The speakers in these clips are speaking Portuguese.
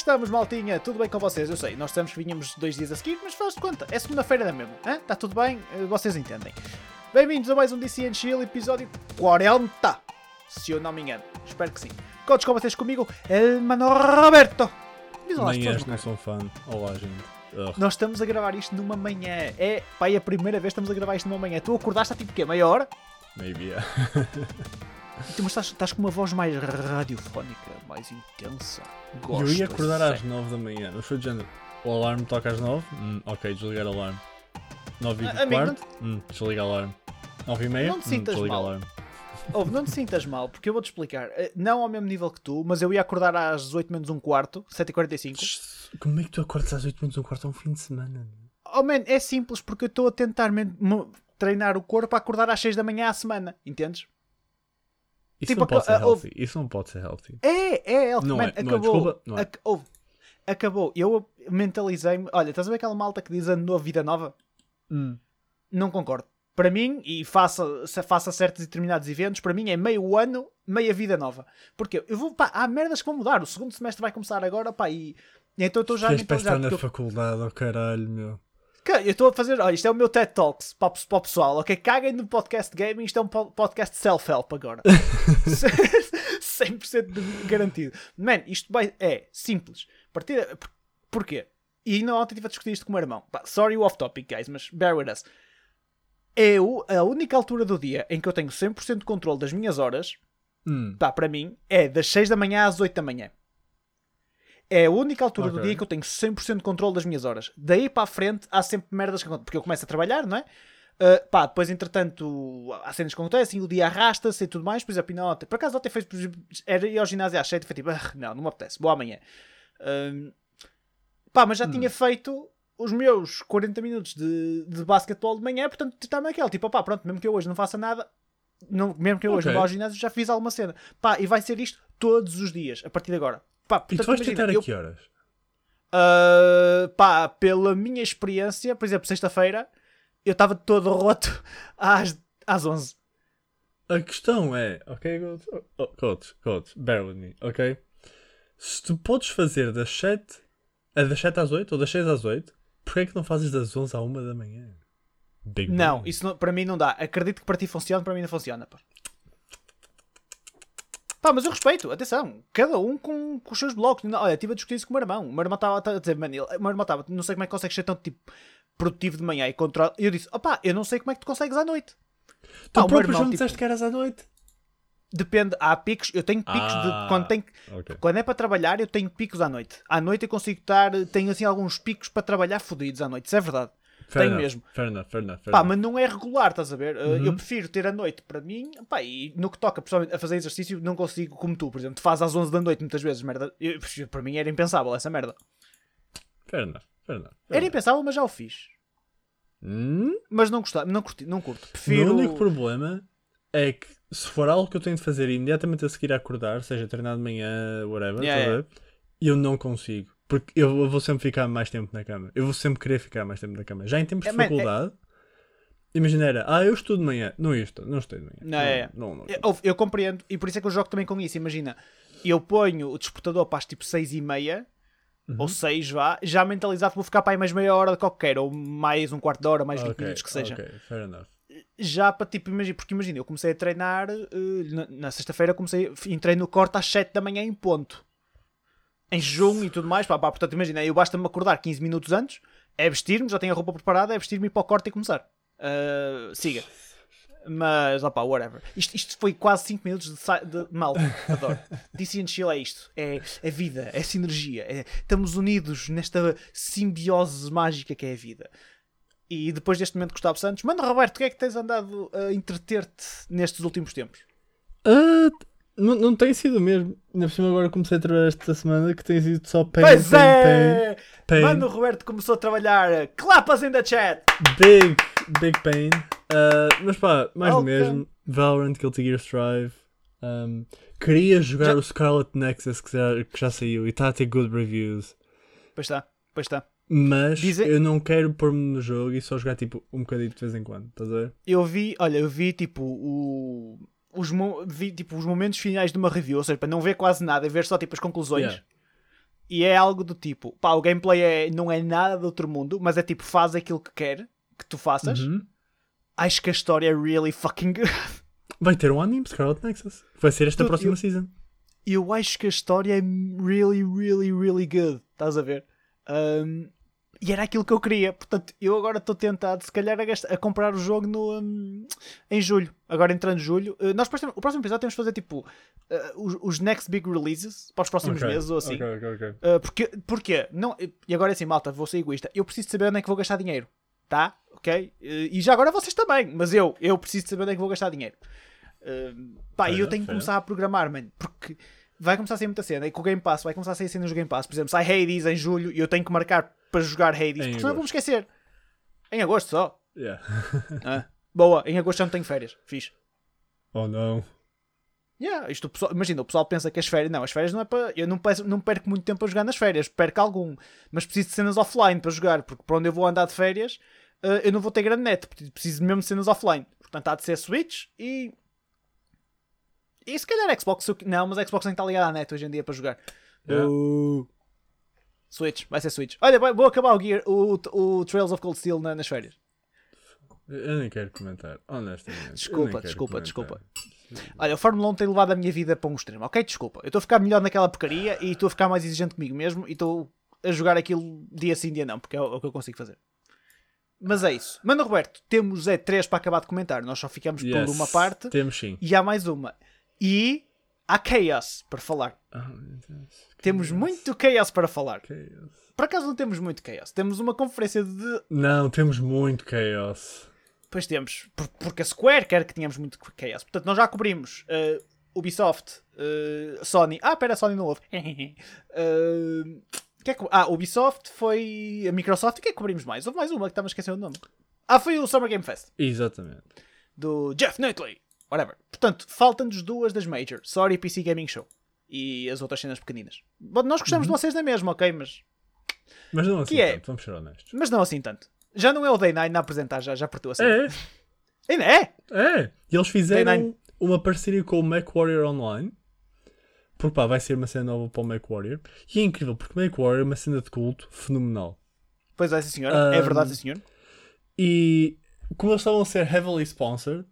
é que estamos, maltinha? Tudo bem com vocês? Eu sei, nós estamos que vinhamos dois dias a seguir, mas faz de conta, é segunda-feira da mesmo. Está tudo bem? Eh, Vocês entendem. Bem-vindos a mais um DC and Chill, episódio 40, se eu não me engano. Espero que sim. Contos com vocês comigo, El Mano Roberto. Diz Nem és, não sou fã. Olá, gente. Ugh. Nós estamos a gravar isto numa manhã. É, pai, a primeira vez que estamos a gravar isto numa manhã. Tu acordaste há tipo o quê? Meia hora? Maybe, yeah. Tu, mas estás, estás com uma voz mais radiofónica, mais intensa. Gosto. eu ia acordar às 9 da manhã. Não sou de género. O alarme toca às 9? Hum, ok, desligar o alarme. 9 e Ah, quarto? Hum, desliga o alarme. 9 e meia? Não te Hum, sintas desliga mal. alarme. Ouve, não te sintas mal, porque eu vou-te explicar. Eh, Não ao mesmo nível que tu, mas eu ia acordar às 18 menos um quarto, 7h45. Como é que tu acordas às 8 minutos um quarto a um fim de semana? Oh man, é simples, porque eu estou a tentar treinar o corpo a acordar às 6 da manhã à semana, entendes? Isso Tipo, não pode ser ah, houve- healthy. Isso não pode ser healthy. É, é, Elf, Não man, é, não é, acabou. desculpa, não é. ac- acabou. Eu mentalizei-me. Olha, estás a ver aquela malta que diz ano novo, vida nova? Hum. Não concordo. Para mim, e faça, se faça certos e determinados eventos, para mim é meio ano, meia vida nova. Porque eu vou, pá, há merdas que vão mudar. O segundo semestre vai começar agora, pá, e, então eu estou já a Queres para estar na eu- faculdade, oh caralho, meu. Cara, eu estou a fazer. Olha, isto é o meu TED Talks para, o- para o pessoal, ok? Caguem no podcast gaming, isto é um po- podcast self-help agora. 100% de- garantido. Man, isto vai, é simples. Partida, por- porquê? E ainda ontem estive a discutir isto com o meu irmão. Sorry, off topic, guys, mas bear with us. É o- a única altura do dia em que eu tenho 100% de controle das minhas horas, Hum. pá, para mim, é das 6 da manhã às 8 da manhã. É a única altura do Ok. dia que eu tenho 100% de controle das minhas horas. Daí para a frente há sempre merdas que acontecem. Porque eu começo a trabalhar, não é? Uh, pá, depois entretanto há cenas que acontecem, o dia arrasta-se e tudo mais. Por exemplo, ainda ontem, por acaso ontem fez, era ir ao ginásio às 7 e foi tipo, "Ah, não, não me apetece, vou amanhã. Um, pá, mas já Hum. tinha feito os meus 40 minutos de, de basquetebol de manhã, portanto está-me aquele, tipo, pá, pronto, mesmo que eu hoje não faça nada, não, mesmo que eu hoje não vá ao ginásio, já fiz alguma cena. Pá, e vai ser isto todos os dias, a partir de agora. Pá, E tu portanto, vais imagina, tentar eu- a que horas? Uh, pá, pela minha experiência, por exemplo, sexta-feira, eu estava todo roto às, às 11. A questão é, ok, coach, oh, coach, bear with me, ok? Se tu podes fazer das 7, é das 7 às 8 ou das 6 às 8, porquê é que não fazes das 11 à 1 da manhã? Big Não, brain. isso não- para mim não dá. Acredito que para ti funciona, para mim não funciona. Pá, Pá, mas eu respeito, atenção, cada um com, com os seus blocos. Olha, estive a discutir isso com o meu irmão. O meu irmão estava a dizer, mano, ele- o meu irmão estava, não sei como é que consegues ser tão tipo produtivo de manhã e controla. E eu disse, opá, eu não sei como é que tu consegues à noite. Tu Pá, próprio irmão, já me tipo, disseste que eras à noite. Depende, há picos, eu tenho picos Ah. de quando tenho Ok. Quando é para trabalhar, eu tenho picos à noite. À noite eu consigo estar. Tenho assim alguns picos para trabalhar fodidos à noite. Isso é verdade. Fair tenho enough, mesmo. Fair enough, fair enough. Fair Pá, enough. mas não é regular, estás a ver? Uh, Uhum. Eu prefiro ter a noite para mim. Pá, e no que toca, pessoalmente, a fazer exercício, não consigo como tu, por exemplo. Tu fazes às 11 da noite muitas vezes, merda. Eu- para mim era impensável essa merda. Fair enough, fair enough. fair Era impensável, mas já o fiz. Hum? Mas não gostava, não, curti, não curto. O Prefiro. meu único problema é que se for algo que eu tenho de fazer imediatamente a seguir a acordar, seja treinar de manhã, whatever, Yeah, ver? eu não consigo. Porque eu vou sempre ficar mais tempo na cama. Eu vou sempre querer ficar mais tempo na cama. Já em tempos de É, man, é- faculdade, imagina era, ah, eu estudo de manhã. Não estou, não estou de manhã. Não, é, é. não, não, Eu, ouve, eu compreendo, e por isso é que eu jogo também com isso. Imagina, eu ponho o despertador para as tipo 6 e meia, Uhum. ou 6 vá, já mentalizado vou ficar para aí mais meia hora de qualquer, ou mais um quarto de hora, mais 20 Ok, minutos que seja. Ok, fair enough. Já para tipo, imagina, porque imagina, eu comecei a treinar eh, na, na sexta-feira, comecei, entrei no corte às 7 da manhã em ponto. Em junho e tudo mais, pá, pá, portanto, imagina, eu basta-me acordar 15 minutos antes, é vestir-me, já tenho a roupa preparada, é vestir-me e para o corte e começar. Ah, siga. Mas, opá, whatever. Isto, isto foi quase 5 minutos de, de mal. Adoro. DC and Chill é isto. É a vida, é sinergia. É, estamos unidos nesta simbiose mágica que é a vida. E depois deste momento, Gustavo Santos, manda Roberto, o que é que tens andado a entreter-te nestes últimos tempos? Ah, não, não tem sido mesmo. Ainda por cima agora comecei a trabalhar esta semana que tem sido só pain, pois pain, é! pain, pain. Mano, o Roberto começou a trabalhar. Clapas in the chat! Big, big pain. Uh, mas pá, mais do mesmo. Valorant, Guilty Gear Strive. Um, queria jogar Já- o Scarlet Nexus que já, que já saiu e está a ter good reviews. Pois está, pois está. Mas Dizem- eu não quero pôr-me no jogo e só jogar tipo um bocadinho de vez em quando. Estás a ver? Eu vi, olha, eu vi tipo o. Os, tipo, os momentos finais de uma review, ou seja, para não ver quase nada, ver só tipo as conclusões. Yeah. e é algo do tipo, pá, o gameplay é, não é nada do outro mundo, mas é tipo, faz aquilo que quer que tu faças. Uhum. Acho que a história é really fucking good. Vai ter um anime, Scarlet Nexus. Vai ser esta Tudo, próxima eu- season. eu acho que a história é really, really, really good. Estás a ver? Um, e era aquilo que eu queria. Portanto, eu agora estou tentado, se calhar, a, gastar- a comprar o jogo no, um, em julho. Agora entrando em julho. Uh, nós depois temos- o próximo episódio temos de fazer tipo uh, os, os next big releases para os próximos Ok, meses ou assim. ok, ok, ok. Uh, porque, porquê? Não, e agora é assim, malta, vou ser egoísta. Eu preciso de saber onde é que vou gastar dinheiro. Tá? Ok? E já agora vocês também. Mas eu, eu preciso de saber onde é que vou gastar dinheiro. Uh, pá, e eu tenho que começar a programar, mano. Porque vai começar a sair muita cena. E com o Game Pass vai começar a sair cenas do Game Pass. Por exemplo, sai Hades em julho e eu tenho que marcar para jogar Hades. Em Porque senão eu vou-me agosto. esquecer. Em agosto só. Yeah. Ah, boa, em agosto já não tenho férias. Fiz. oh não. Yeah, isto o pessoal, imagina, o pessoal pensa que as férias. Não, as férias não é para. Eu não, peço- não perco muito tempo a jogar nas férias, perco algum. Mas preciso de cenas offline para jogar, porque para onde eu vou andar de férias eh, eu não vou ter grande net, preciso mesmo de cenas offline. Portanto, há de ser Switch e. E se calhar Xbox. Não, mas a Xbox nem está ligada à net hoje em dia para jogar. Yeah. Uh, Switch, vai ser Switch. Olha, vou acabar o, Gear, o, o Trails of Cold Steel na- nas férias. Eu nem quero comentar, honestamente. Desculpa, desculpa, comentar. desculpa. Olha, o Fórmula 1 tem levado a minha vida para um extremo, ok? Desculpa. Eu estou a ficar melhor naquela porcaria e estou a ficar mais exigente comigo mesmo e estou a jogar aquilo dia sim, dia não, porque é o, é que eu consigo fazer. Mas é isso. Mano Roberto, temos é três para acabar de comentar. Nós só ficamos Yes, por uma parte Temos sim. e há mais uma. E há Chaos para falar. Oh, Deus. Temos Chaos. muito Chaos para falar. Chaos. Por acaso não temos muito Chaos. Temos uma conferência de. Não, temos muito chaos. Pois temos. Por- Porque a Square quer que tenhamos muito Chaos. Portanto, nós já cobrimos eh, Ubisoft, eh, Sony. Ah, pera, Sony não houve. Eh, que é que- Ah, Ubisoft foi a Microsoft. O que é que cobrimos mais? Houve mais uma que estava a esquecer o nome. Ah, foi o Summer Game Fest. Exatamente. Do Jeff Nutley. Whatever. Portanto, faltam-nos duas das Major. Sorry, PC Gaming Show. E as outras cenas pequeninas. Bom, nós gostamos de vocês na mesma, ok? Mas, Mas não assim Que é? tanto, vamos ser honestos. mas não assim tanto. Já não é o Day 9 a apresentar, já, já partiu assim. É, Ainda é? é. E eles fizeram uma parceria com o MacWarrior Online. Porque pá, vai ser uma cena nova para o MacWarrior. E é incrível, porque o MacWarrior é uma cena de culto fenomenal. Pois é, sim senhora. É Um, verdade, sim senhor. E como eles estavam a ser heavily sponsored,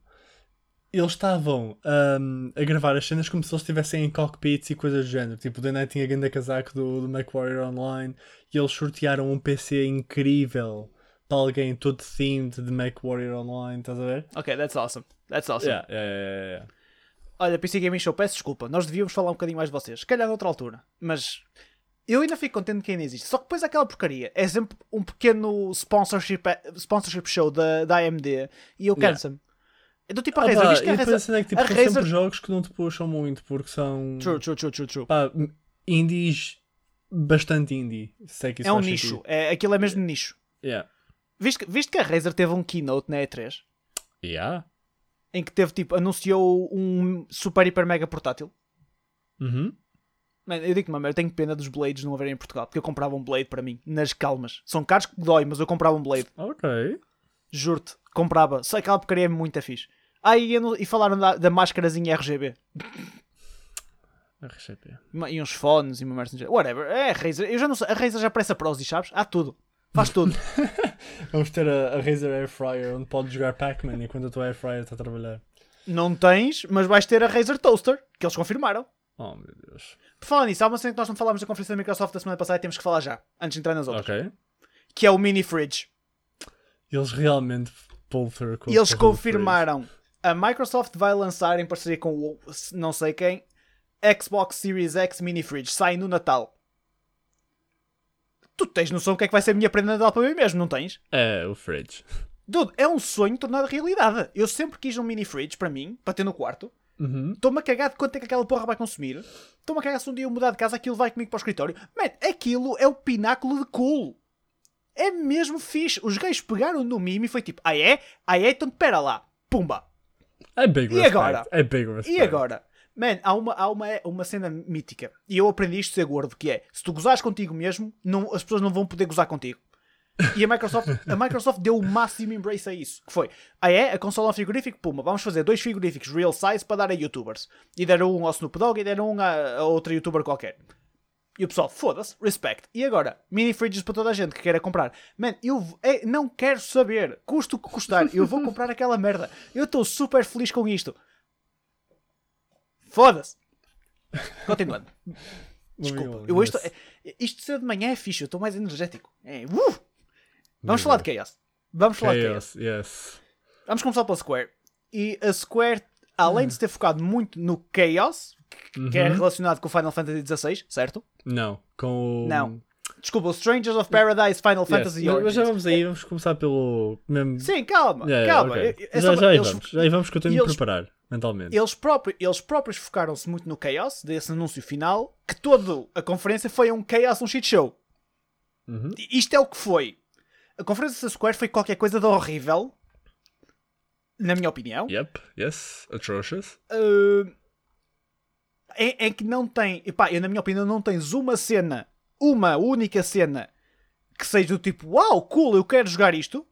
eles estavam um, a gravar as cenas como se eles estivessem em cockpits e coisas do género. Tipo, o The Night tinha a grande casaco do, do MacWarrior Online e eles sortearam um PC incrível para alguém todo themed de MacWarrior Online, estás a ver? Ok, that's awesome. That's awesome. Yeah, yeah, yeah, yeah. Olha, PC Gaming Show, peço desculpa. Nós devíamos falar um bocadinho mais de vocês. Se calhar noutra altura. Mas eu ainda fico contente que ainda existe. Só que depois aquela porcaria é sempre um pequeno sponsorship, sponsorship show da, da AMD e eu canso-me. É do tipo a Ah, Razer. Viste que a Razer... cena é que tipo, são Razer- sempre jogos que não te puxam muito porque são True, true, true, true, true. pá, indies bastante indie. Se é que isso É um nicho. sentido. É, aquilo é mesmo nicho. Yeah. Viste, que- viste que a Razer teve um keynote na E3 Yeah. em que teve tipo, anunciou um super hiper mega portátil. Uhum. Mano, eu digo-te, mano, eu tenho pena dos Blades não haverem em Portugal, porque eu comprava um Blade para mim, nas calmas. São caros que dói, mas eu comprava um Blade. Ok. Juro-te, comprava. Só aquela porcaria é muito fixe. Ah, e, não- e falaram da, da máscarazinha RGB. Uma- E uns fones e uma merda. assim. Whatever. É a Razer. Eu já não sei. A Razer já parece a Prozis, sabes? Há tudo. Faz tudo. Vamos ter a, a Razer Air Fryer onde podes jogar Pac-Man enquanto a tua Air Fryer está a trabalhar. não tens, mas vais ter a Razer Toaster, que eles confirmaram. Oh meu Deus. Por falar nisso, há uma cena que nós não falámos da conferência da Microsoft da semana passada e temos que falar já, antes de entrar nas outras. Ok. Que é o Mini Fridge. Eles realmente pull through com E eles confirmaram. A Microsoft vai lançar em parceria com o não sei quem Xbox Series X Mini Fridge. Sai no Natal. Tu tens noção do que é que vai ser a minha prenda de Natal para mim mesmo, não tens? É, o fridge. Dude, é um sonho tornado realidade. Eu sempre quis um mini fridge para mim, para ter no quarto. Uhum. Estou-me a cagar de quanto é que aquela porra vai consumir. Estou-me a cagar se um dia eu mudar de casa, aquilo vai comigo para o escritório. Man, aquilo é o pináculo de cool. É mesmo fixe. Os gajos pegaram no mime e foi tipo, ah é? Ah é? Então pera lá. Pumba. É big E respect. agora? É big respect. E agora? Man, há uma, há uma, uma cena mítica. E eu aprendi isto de ser gordo, que é, se tu gozares contigo mesmo, não, as pessoas não vão poder gozar contigo. E a Microsoft, a Microsoft deu o máximo embrace a isso. Que foi, ah é? A consola é um frigorífico? Puma, vamos fazer dois frigoríficos real size para dar a youtubers. E deram um ao Snoop Dogg e deram um a, a outra youtuber qualquer. E o pessoal, foda-se, respect. E agora, mini fridges para toda a gente que queira comprar. Man, eu é, não quero saber, custo o que custar, eu vou comprar aquela merda. Eu estou super feliz com isto. Foda-se. Continuando. Desculpa. Eu hoje tô- isto de ser de manhã é fixe, eu estou mais energético. É, uh! Vamos falar de Chaos. Vamos falar de Chaos. Chaos, yes. Vamos começar pela Square. E a Square, além de se ter focado muito no Chaos, que, que é relacionado com o Final Fantasy XVI, certo? Não, com o. Não. Desculpa, o Strangers of Paradise Final Yes, Fantasy mas- Mas já vamos aí, vamos começar pelo. Mesmo... Sim, calma, Yeah, yeah, calma. ok. É- é já, já aí eles- vamos, já aí vamos que eu tenho de me eles- preparar mentalmente. Eles, próprios, eles próprios focaram-se muito no Chaos, desse anúncio final, que toda a conferência foi um Chaos, um shit show. Uhum. Isto é o que foi. A conferência da Square foi qualquer coisa de horrível, na minha opinião. Yep, yes, atrocious. Uh, é, é que não tem, epá, eu na minha opinião não tens uma cena, uma única cena que seja do tipo, uau, cool, eu quero jogar isto,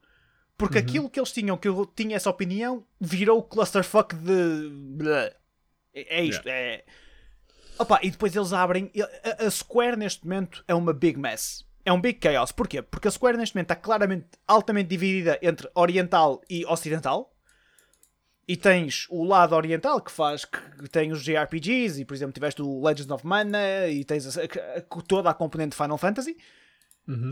porque aquilo que eles tinham, que eu tinha essa opinião, virou clusterfuck de. É, é isto, é. Opa, e depois eles abrem. A, a Square neste momento é uma big mess. É um big chaos. Porquê? Porque a Square neste momento está claramente, altamente dividida entre oriental e ocidental. E tens o lado oriental que faz que tem os JRPGs e por exemplo tiveste o Legends of Mana e tens a- a- toda a componente de Final Fantasy.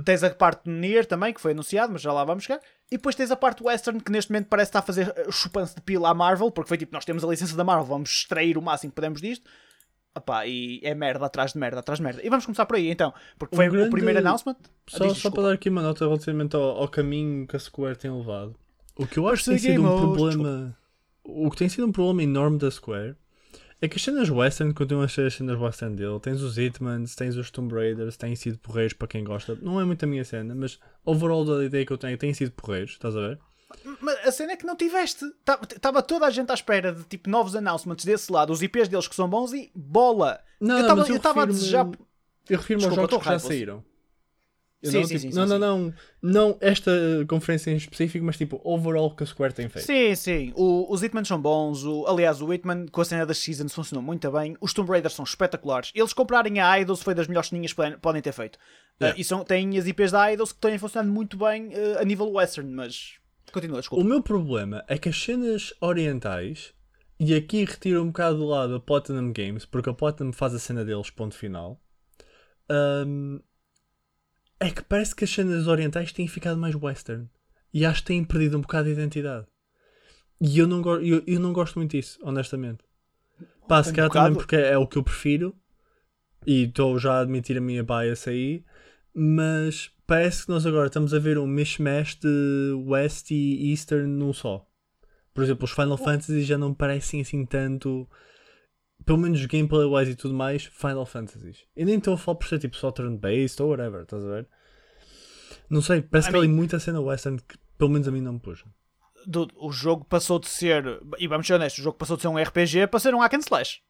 Tens a parte do Nier também que foi anunciado, mas já lá vamos chegar. E depois tens a parte western que neste momento parece estar a fazer uh, chupanço de pila à Marvel, porque foi tipo, nós temos a licença da Marvel, vamos extrair o máximo que podemos disto. Epá, e é merda atrás de merda atrás de merda. E vamos começar por aí então, porque O foi o grande- primeiro announcement. Só, Diz, só desculpa. para dar aqui uma nota relativamente ao, ao caminho que a Square tem levado. O que eu acho que tem sido um problema. O que tem sido um problema enorme da Square é que as cenas Western continuam a ser as cenas Western dele. Tens os Hitmans, tens os Tomb Raiders, têm sido porreiros para quem gosta. Não é muito a minha cena, mas overall da ideia que eu tenho, têm sido porreiros, estás a ver? Mas a cena é que não tiveste. Estava toda a gente à espera de tipo novos announcements desse lado, os IPs deles que são bons e bola. Não, eu estava a desejar. Eu refiro-me aos jogos que já saíram. Eu Sim, não, sim, tipo, sim, não, sim, não, não, não esta conferência em específico, mas tipo, overall que a Square tem feito. Sim, sim. O- os Hitman são bons. O, aliás, o Hitman com a cena das Seasons funcionou muito bem. Os Tomb Raiders são espetaculares. Eles comprarem a Idols foi das melhores ceninhas que podem- ter feito. Yeah. Uh, e são, têm as IPs da Idols que têm funcionado muito bem uh, a nível western, mas continua, O desculpa. meu problema é que as cenas orientais, e aqui retiro um bocado do lado a Platinum Games, porque a Platinum faz a cena deles, ponto final. hum, é que parece que as cenas orientais têm ficado mais western. E acho que têm perdido um bocado de identidade. E eu não, go- eu, eu não gosto muito disso, honestamente. Pá, se Um calhar bocado. também porque é o que eu prefiro. E estou já a admitir a minha bias aí. Mas parece que nós agora estamos a ver um mishmash de West e Eastern num só. Por exemplo, os Final Fantasy já não parecem assim tanto. Pelo menos gameplay-wise e tudo mais, Final Fantasies. E nem estou a falar por ser tipo só turn-based ou whatever, estás a ver? Não sei, parece I que há ali mean- muita cena western que pelo menos a mim não me puxa. Dude, o jogo passou de ser. E vamos ser honestos, o jogo passou de ser um RPG para ser um hack and slash.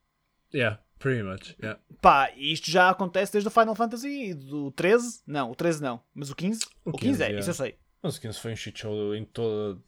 Yeah, pretty much. Yeah. Pá, e isto já acontece desde o Final Fantasy do 13? Não, o 13 não. Mas o 15? O O 15, é, 15, isso eu sei. Mas o 15 foi um shit show em toda,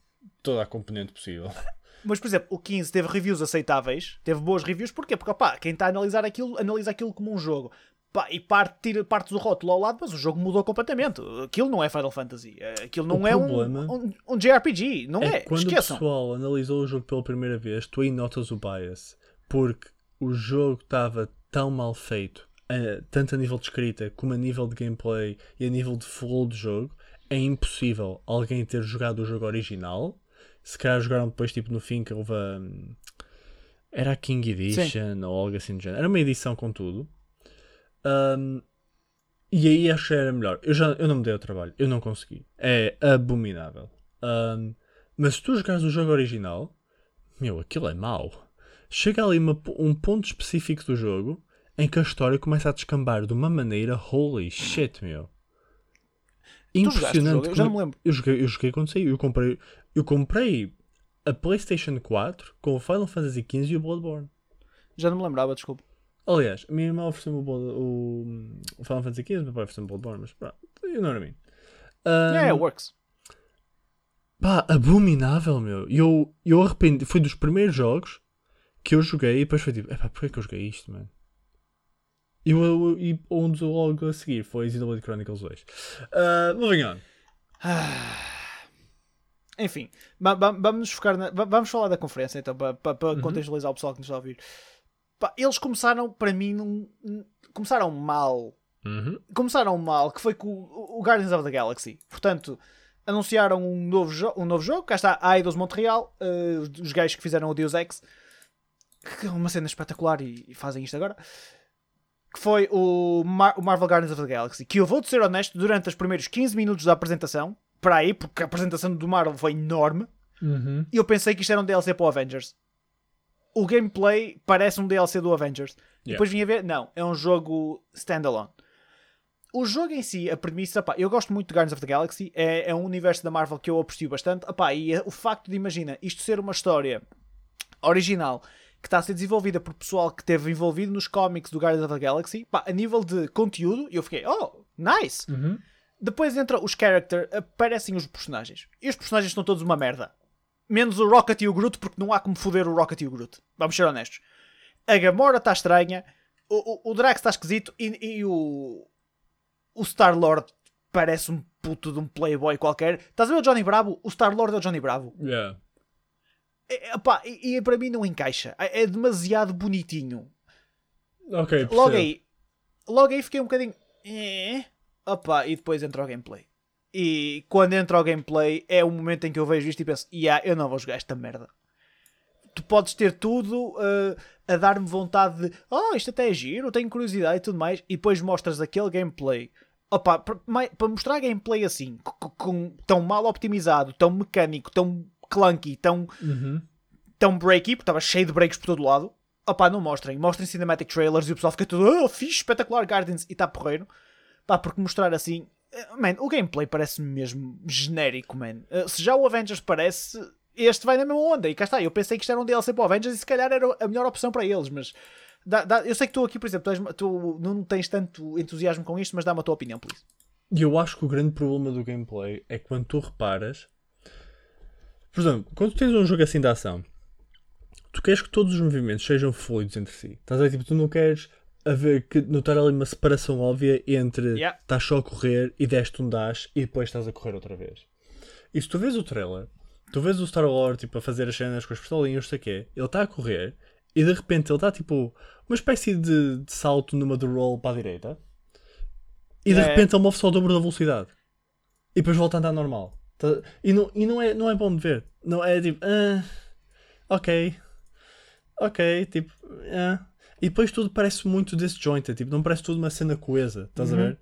toda a componente possível. Mas, por exemplo, o 15 teve reviews aceitáveis, teve boas reviews, porquê? Porque, pá, quem está a analisar aquilo, analisa aquilo como um jogo. Pá, e parte, tira partes do rótulo ao lado, mas o jogo mudou completamente. Aquilo não é Final Fantasy. Eh, Aquilo não O é um, um, um JRPG. Não é. É quando Esqueçam. o pessoal analisou o jogo pela primeira vez, tu aí notas o bias. Porque o jogo estava tão mal feito, eh, tanto a nível de escrita como a nível de gameplay e a nível de flow do jogo, é impossível alguém ter jogado o jogo original. Se calhar jogaram depois, tipo no fim, que houve a. Era a King Edition ou algo assim do género. Era uma edição com tudo. Um, e aí acho que era melhor. Eu, já, eu não me dei ao trabalho. Eu não consegui. É abominável. Um, mas se tu jogares o jogo original, meu, aquilo é mau. Chega ali uma- um ponto específico do jogo em que a história começa a descambar de uma maneira holy shit, meu. Jogo? Eu já não me lembro. Eu joguei, eu joguei quando saiu. Eu comprei, eu comprei a PlayStation 4 com o Final Fantasy XV e o Bloodborne. Já não me lembrava, desculpa. Aliás, a minha irmã ofereceu-me o, o, o Final Fantasy XV, meu pai ofereceu-me o Bloodborne, mas pronto, you know what I mean. Um, É, it works. Pá, abominável, meu. E eu, eu arrependi. Foi dos primeiros jogos que eu joguei e depois foi tipo, epá, porquê que eu joguei isto, mano? E, o- e um dos logo a seguir foi Xenoblade Chronicles 2. Uh, moving on. Enfim, va- va- vamos nos focar na- va- vamos falar da conferência então, para, para, para contextualizar o pessoal que nos está a ouvir. Eles começaram, para mim, num- começaram mal. Uhum. Começaram mal, que foi com o, Guardians of the Galaxy. Portanto, anunciaram um novo, um novo jogo. Cá está a Eidos Montreal, eh, os, os gajos que fizeram o Deus Ex, que é uma cena espetacular e, e fazem isto agora. Que foi o, Mar- o Marvel Guardians of the Galaxy. Que eu vou-te ser honesto, durante os primeiros 15 minutos da apresentação, para aí, porque a apresentação do Marvel foi enorme, Uhum. e eu pensei que isto era um DLC para o Avengers. O gameplay parece um DLC do Avengers. Yeah. depois vim a ver, não, é um jogo standalone. O jogo em si, a premissa, pá, eu gosto muito de Guardians of the Galaxy, é, é um universo da Marvel que eu aprecio bastante. Epá, e é- o facto de, imagina, isto ser uma história original que está a ser desenvolvida por pessoal que esteve envolvido nos cómics do Guardians of the Galaxy, pá, a nível de conteúdo, eu fiquei, oh, nice! Uhum. Depois entra os characters, aparecem os personagens. E os personagens estão todos uma merda. Menos o Rocket e o Groot, porque não há como foder o Rocket e o Groot. Vamos ser honestos. A Gamora está estranha, o, o, o Drax está esquisito e, e o, o Star-Lord parece um puto de um playboy qualquer. Estás a ver o Johnny Bravo? O Star-Lord é o Johnny Bravo. Yeah. É, epá, e, e para mim não encaixa. É, é demasiado bonitinho. Ok, percebo. Logo aí, logo aí fiquei um bocadinho. "Eh?" Opa, e depois entra o gameplay. E quando entra o gameplay é o momento em que eu vejo isto e penso: yeah, eu não vou jogar esta merda. Tu podes ter tudo uh, a dar-me vontade de oh, isto até é giro, tenho curiosidade e tudo mais, e depois mostras aquele gameplay. Opa, para para mostrar gameplay assim, com, com- tão mal optimizado, tão mecânico, tão clunky, tão Uhum. tão breaky, porque estava cheio de breaks por todo lado. Opá, não mostrem. Mostrem cinematic trailers e o pessoal fica todo, oh, fixe, espetacular, Guardians, e está porreiro. Pá, porque mostrar assim. eh, Man, o gameplay parece-me mesmo genérico, man. Eh, se já o Avengers parece, este vai na mesma onda. E cá está, eu pensei que isto era um DLC para o Avengers e se calhar era a melhor opção para eles, mas. dá- dá- eu sei que tu aqui, por exemplo, tu não tens tanto entusiasmo com isto, mas dá-me a tua opinião, please. E eu acho que o grande problema do gameplay é que quando tu reparas. Por exemplo, quando tens um jogo assim de ação, tu queres que todos os movimentos sejam fluidos entre si. Estás a ver? Tipo, tu não queres haver que notar ali uma separação óbvia entre Yeah. estás só a correr e deste um dash e depois estás a correr outra vez. E se tu vês o trailer, tu vês o Star Wars tipo, a fazer as cenas com as pistolinhas, sei o quê, ele está a correr e de repente ele está tipo uma espécie de, de salto numa de roll para a direita e de É. repente ele move só o dobro da velocidade e depois volta a andar normal. Tá- E, não, e não, é, não é bom de ver. Não é tipo, ah, ok, ok, tipo, ah. E depois tudo parece muito disjointed, tipo, não parece tudo uma cena coesa, estás a ver?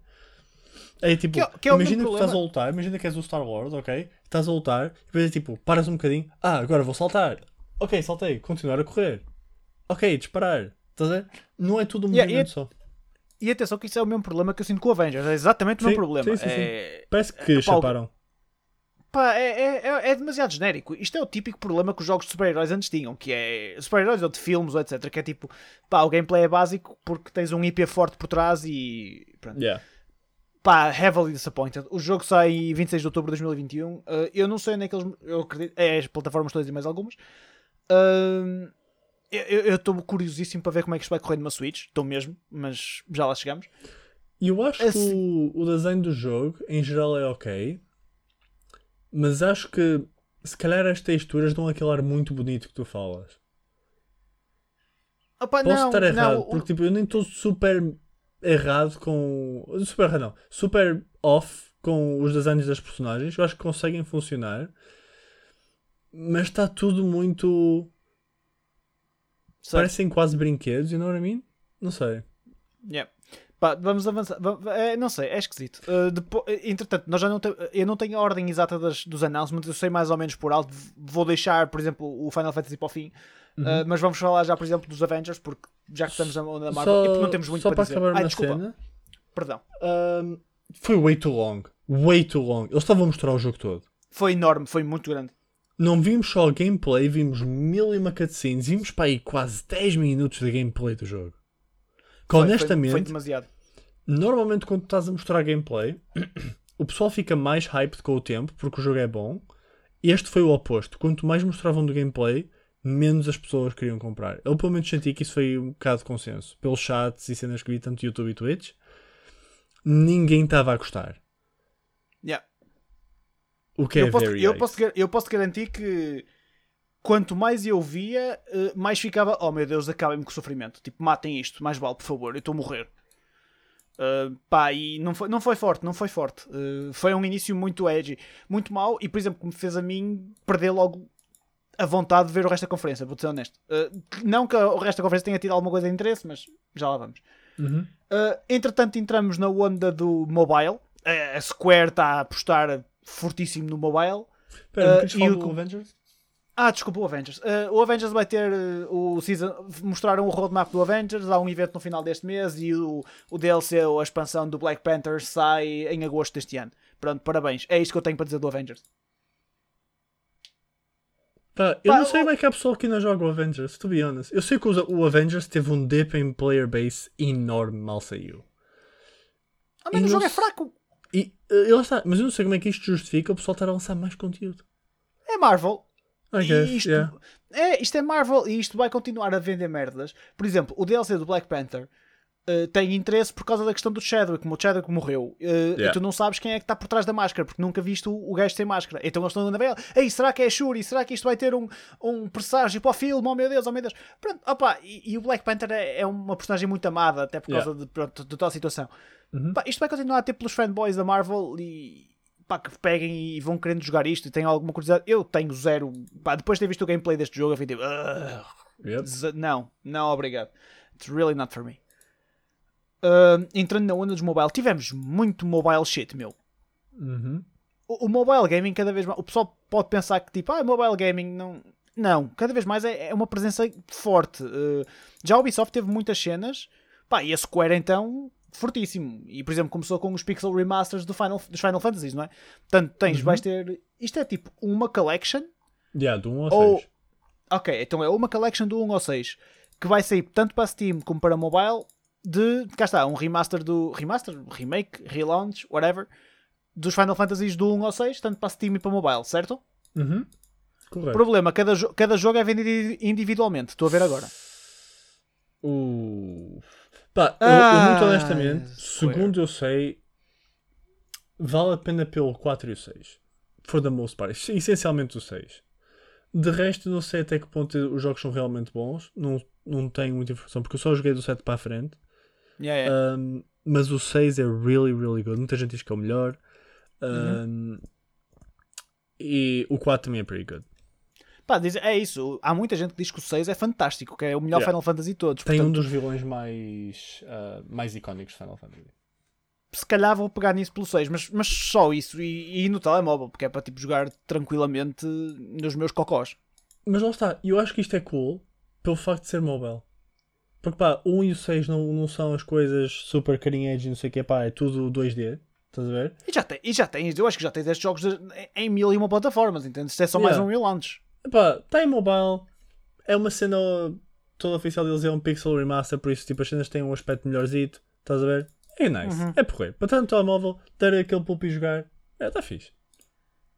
É tipo, Que é- que é imagina que estás a lutar, imagina que és o Star Wars, ok? Estás a lutar, e depois é tipo, paras um bocadinho, ah, agora vou saltar. Ok, saltei, continuar a correr. Ok, disparar. Estás a ver? Não é tudo um Yeah, movimento e- só. E atenção que isso é o mesmo problema que eu sinto com o Avengers. É exatamente o Sim, mesmo problema. sim, sim. É... Parece que Epá, o- chaparam. Pá, é, é, é- é demasiado genérico. Isto é o típico problema que os jogos de super-heróis antes tinham, que é super-heróis ou de filmes ou etc. Que é tipo, pá, o gameplay é básico porque tens um IP forte por trás e pronto. Yeah. Pá, heavily disappointed. O jogo sai em 26 de outubro de 2021. Uh, eu não sei onde é que eles. Eu acredito. É as plataformas todas e mais algumas. Uh, eu- estou curiosíssimo para ver como é que isto vai correr numa Switch. Estou mesmo, mas já lá chegamos. Eu acho Assim- que o, o desenho do jogo, em geral, é ok. Mas acho que, se calhar, as texturas dão aquele ar muito bonito que tu falas. Opa, Posso não, estar errado, não, o- porque tipo, eu nem estou super errado com. Super errado, não. Super off com os desenhos das personagens. Eu acho que conseguem funcionar. Mas está tudo muito. sei. Parecem quase brinquedos, you know what I mean? Não sei. Yeah. Pá, vamos avançar. Va- va- é, não sei, é esquisito. Uh, depo- eh, entretanto, nós já não te- eu não tenho a ordem exata das, dos announcements, eu sei mais ou menos por alto. Vou deixar, por exemplo, o Final Fantasy para o fim. Uh, mas vamos falar já, por exemplo, dos Avengers, porque já que estamos na onda da Marvel Só, e porque não temos muito só para para dizer. acabar Ai, na desculpa, cena. perdão. Um, foi way too long. Way too long. Eles estavam a mostrar o jogo todo. Foi enorme, foi muito grande. Não vimos só gameplay, vimos mil e uma cutscenes, vimos para aí quase 10 minutos de gameplay do jogo. Que Foi- foi- honestamente, Foi, demasiado. normalmente quando estás a mostrar gameplay, o pessoal fica mais hyped com o tempo porque o jogo é bom. Este foi o oposto. Quanto mais mostravam do gameplay, menos as pessoas queriam comprar. Eu pelo menos senti que isso foi um bocado de consenso. Pelos chats e cenas que vi, tanto YouTube e Twitch, ninguém estava a gostar. Yeah. O que é eu, posso, very eu, posso, eu posso garantir que quanto mais eu via, eh, mais ficava, oh meu Deus, acabem-me com o sofrimento. Tipo, matem isto, mais vale, por favor, eu estou a morrer. Uh, pá, e não foi, não foi forte, não foi forte. Uh, foi um início muito edgy, muito mau, e por exemplo, que me fez a mim perder logo a vontade de ver o resto da conferência, vou ser honesto. Uh, não que o resto da conferência tenha tido alguma coisa de interesse, mas já lá vamos. Uhum. Uh, entretanto, entramos na onda do mobile. A Square está a apostar fortíssimo no mobile. Espera, não Uh, e o- Avengers? Ah, desculpa, o Avengers. Uh, o Avengers vai ter uh, o season. Mostraram o roadmap do Avengers. Há um evento no final deste mês e o, o DLC, ou a expansão do Black Panther, sai em agosto deste ano. Pronto, parabéns. É isto que eu tenho para dizer do Avengers. Pá, eu Pá, não sei o- como é que há pessoa que ainda joga o Avengers, to be honest. Eu sei que o o Avengers teve um dip em player base enorme mal saiu. Ah, E mas o não jogo é fraco. E uh, está, mas eu não sei como é que isto justifica o pessoal estar a lançar mais conteúdo. É Marvel. I guess, isto, yeah. é, isto é Marvel e isto vai continuar a vender merdas. Por exemplo, o DLC do Black Panther uh, tem interesse por causa da questão do Chadwick, como o Chadwick morreu. Uh, Yeah. E tu não sabes quem é que está por trás da máscara, porque nunca viste o, o gajo sem máscara. Então eles estão a ver, ei, será que é Shuri? Será que isto vai ter um, um presságio para o filme? Oh meu Deus, oh meu Deus. Pronto, opa, e, e o Black Panther é, é uma personagem muito amada, até por causa de, pronto, de toda a situação. Uhum. Pá, isto vai continuar a ter pelos fanboys da Marvel e pá, que peguem e vão querendo jogar isto e têm alguma curiosidade. Eu tenho zero. Pá, depois de ter visto o gameplay deste jogo, eu fiquei tipo, "Ugh, Yep. não, não, obrigado. It's really not for me. Uh, entrando na onda dos mobile, tivemos muito mobile shit, meu. Uhum. O, o mobile gaming cada vez mais. O pessoal pode pensar que tipo, ah, mobile gaming não. Não, cada vez mais é, é uma presença forte. Uh, já a Ubisoft teve muitas cenas, pá, e a Square então, fortíssimo. E por exemplo, começou com os pixel remasters do Final, dos Final Fantasies, não é? Portanto, tens, vais ter. Isto é tipo uma collection. Yeah, do 1 ao Ou- 6. Ok, então é uma collection do 1 ao 6 que vai sair tanto para Steam como para mobile. De cá está, um remaster do. Remaster? Remake? Relaunch? Whatever. Dos Final Fantasies do 1 ao 6, tanto para Steam e para mobile, certo? Uhum. Correto. Problema, cada, cada jogo é vendido individualmente. Estou a ver agora. Uh. Pá, eu- eu, Ah, muito honestamente, Square. segundo eu sei, vale a pena pelo 4 e o 6. For the most part. Essencialmente o 6. De resto, não sei até que ponto os jogos são realmente bons. Não, não tenho muita informação, porque eu só joguei do 7 para a frente. Yeah, yeah. Um, mas o 6 é really, really good. Muita gente diz que é o melhor. Uhum. Um, E o 4 também é pretty good. Pá, diz- é isso. Há muita gente que diz que o 6 é fantástico, que é o melhor Yeah. Final Fantasy de todos. Tem um Portanto, dos vilões mais, uh, mais icónicos de Final Fantasy. se calhar vou pegar nisso pelo 6, mas, mas só isso. E, e no telemóvel, porque é para tipo, jogar tranquilamente nos meus cocós. Mas lá está, eu acho que isto é cool pelo facto de ser mobile. Porque pá, o 1 e o 6 não, não são as coisas super cutting edge e não sei o que, pá, é tudo 2D. Estás a ver? E já, tem, e já tens, eu acho que já tens estes jogos em mil e uma plataformas, entendes? Isto é só mais Yeah. um relaunch. Epá, está em mobile, é uma cena toda oficial deles, é um pixel remaster, por isso tipo, as cenas têm um aspecto melhorzito, estás a ver? É nice, Uhum. é porreiro. Para tanto telemóvel, ter aquele pulpo e jogar, é, está fixe.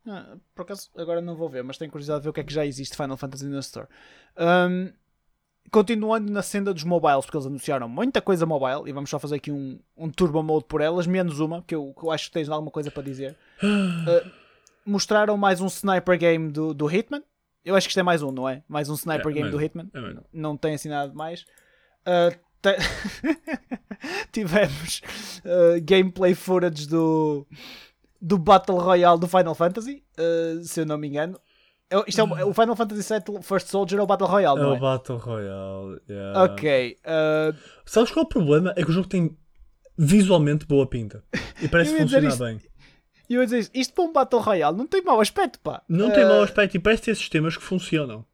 Ah, por acaso, agora não vou ver, mas tenho curiosidade de ver o que é que já existe Final Fantasy na Store. Ahm, continuando na senda dos mobiles, porque eles anunciaram muita coisa mobile, e vamos só fazer aqui um, um turbo mode por elas, menos uma, que eu, que eu acho que tens alguma coisa para dizer. Ah, mostraram mais um sniper game do, do Hitman. Eu acho que isto é mais um, não é? Mais um sniper É, game mais do. Hitman. É um. Não tem assim nada de mais. Ah, te- Tivemos ah, gameplay footage do, do Battle Royale do Final Fantasy, ah, se eu não me engano. É o- Isto é o, o Final Fantasy VII First Soldier é o Battle Royale, É não o é? Battle Royale. yeah. Ok. ah, Sabes qual é o problema? É que o jogo tem visualmente boa pinta. E parece Eu funcionar isto. bem. E eu ia dizer isto, para um Battle Royale não tem mau aspecto, pá. Não tem Ah, mau aspecto e parece ter sistemas que funcionam.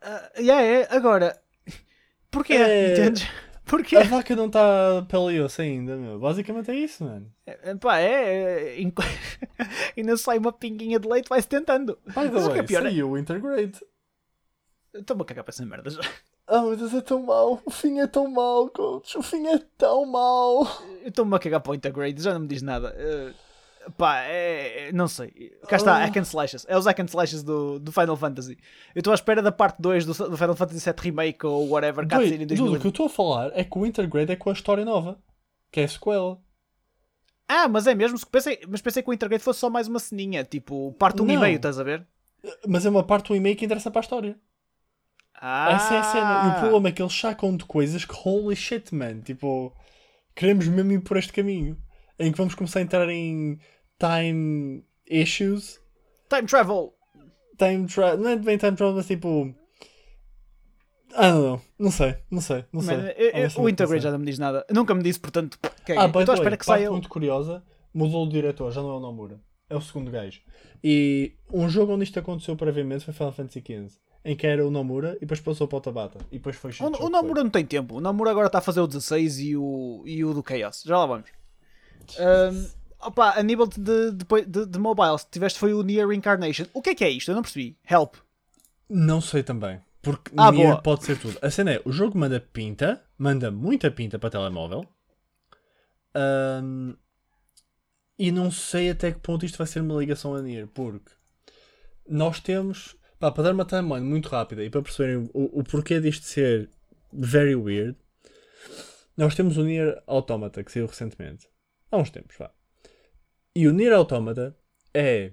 ah, yeah, é, agora. Porquê? É- Entendes? Porquê? A vaca não está peleosa ainda, meu. Basicamente é isso, mano. É, Pá, é. é Ainda sai uma pinguinha de leite, vai-se tentando. By Mas the o que way, é pior é- saiu o Intergrade. Estou-me a cagar para essa merda já. Ah, mas isso é tão mau. O fim é tão mau, coach. O fim é tão mau. Eu estou-me a cagar para o Integrate, já não me diz nada. Eh, Pá, é, é- não sei. Cá está, Ah. hack and slashes. É os hack and slashes do, do Final Fantasy. Eu estou à espera da parte 2 do, do Final Fantasy VII Remake ou whatever em Dudu, o que 2020. eu estou a falar é que o Intergrade é com a história nova. Que é a sequela. Ah, mas é mesmo? Pensei, mas pensei que o Intergrade fosse só mais uma ceninha, tipo, parte 1 e Não. meio, estás a ver? Mas é uma parte do e-mail que interessa para a história. Ah, Essa é a cena. E o problema é que eles sacam de coisas que holy shit, man. Tipo, queremos mesmo ir por este caminho. Em que vamos começar a entrar em time issues. Time travel! Time travel. Não é bem time travel, mas tipo. Ah, não, não. Não sei, não sei, não sei. Man, eu- eu- o sei. já não me diz nada. Nunca me disse, portanto. Ah, estou à espera que saia. muito curiosa, mudou o diretor, já não é o Nomura. É o segundo gajo. E um jogo onde isto aconteceu previamente foi Final Fantasy XV. Em que era o Nomura e depois passou para o Tabata. E depois foi O, o Nomura não tem tempo. O Nomura agora está a fazer o 16 e o, e o do Chaos. Já lá vamos. Ahm, opa, a nível de, de, de, de mobile, se tiveste foi o Near Reincarnation. O que é que é isto? Eu não percebi. Help. Não sei também. Porque Ah, Nier boa. pode ser tudo. A cena é, o jogo manda pinta, manda muita pinta para telemóvel. Ahm, e não sei até que ponto isto vai ser uma ligação a Nier, porque nós temos, pá, para dar uma timeline muito rápida e para perceberem o, o porquê disto ser very weird, nós temos o Nier Automata que saiu recentemente. Há uns tempos, vá. E o Nier Automata é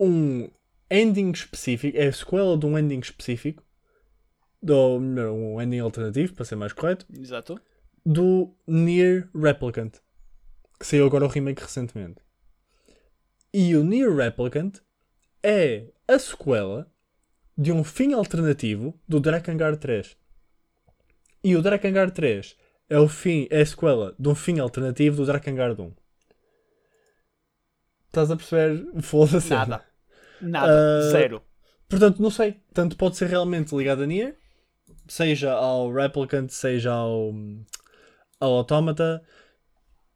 um ending específico, é a sequela de um ending específico, do, melhor, um ending alternativo, para ser mais correto, Exato. do Nier Replicant, que saiu agora o remake recentemente. E o Nier Replicant é a sequela de um fim alternativo do Drakengard 3. E o Drakengard 3 é, o fim, é a sequela de um fim alternativo do Drakengard 1. Estás a perceber? Foda-se. Nada. Nada. Ah, Zero. Portanto, não sei. Tanto pode ser realmente ligado a Nier, seja ao Replicant, seja ao, ao Automata.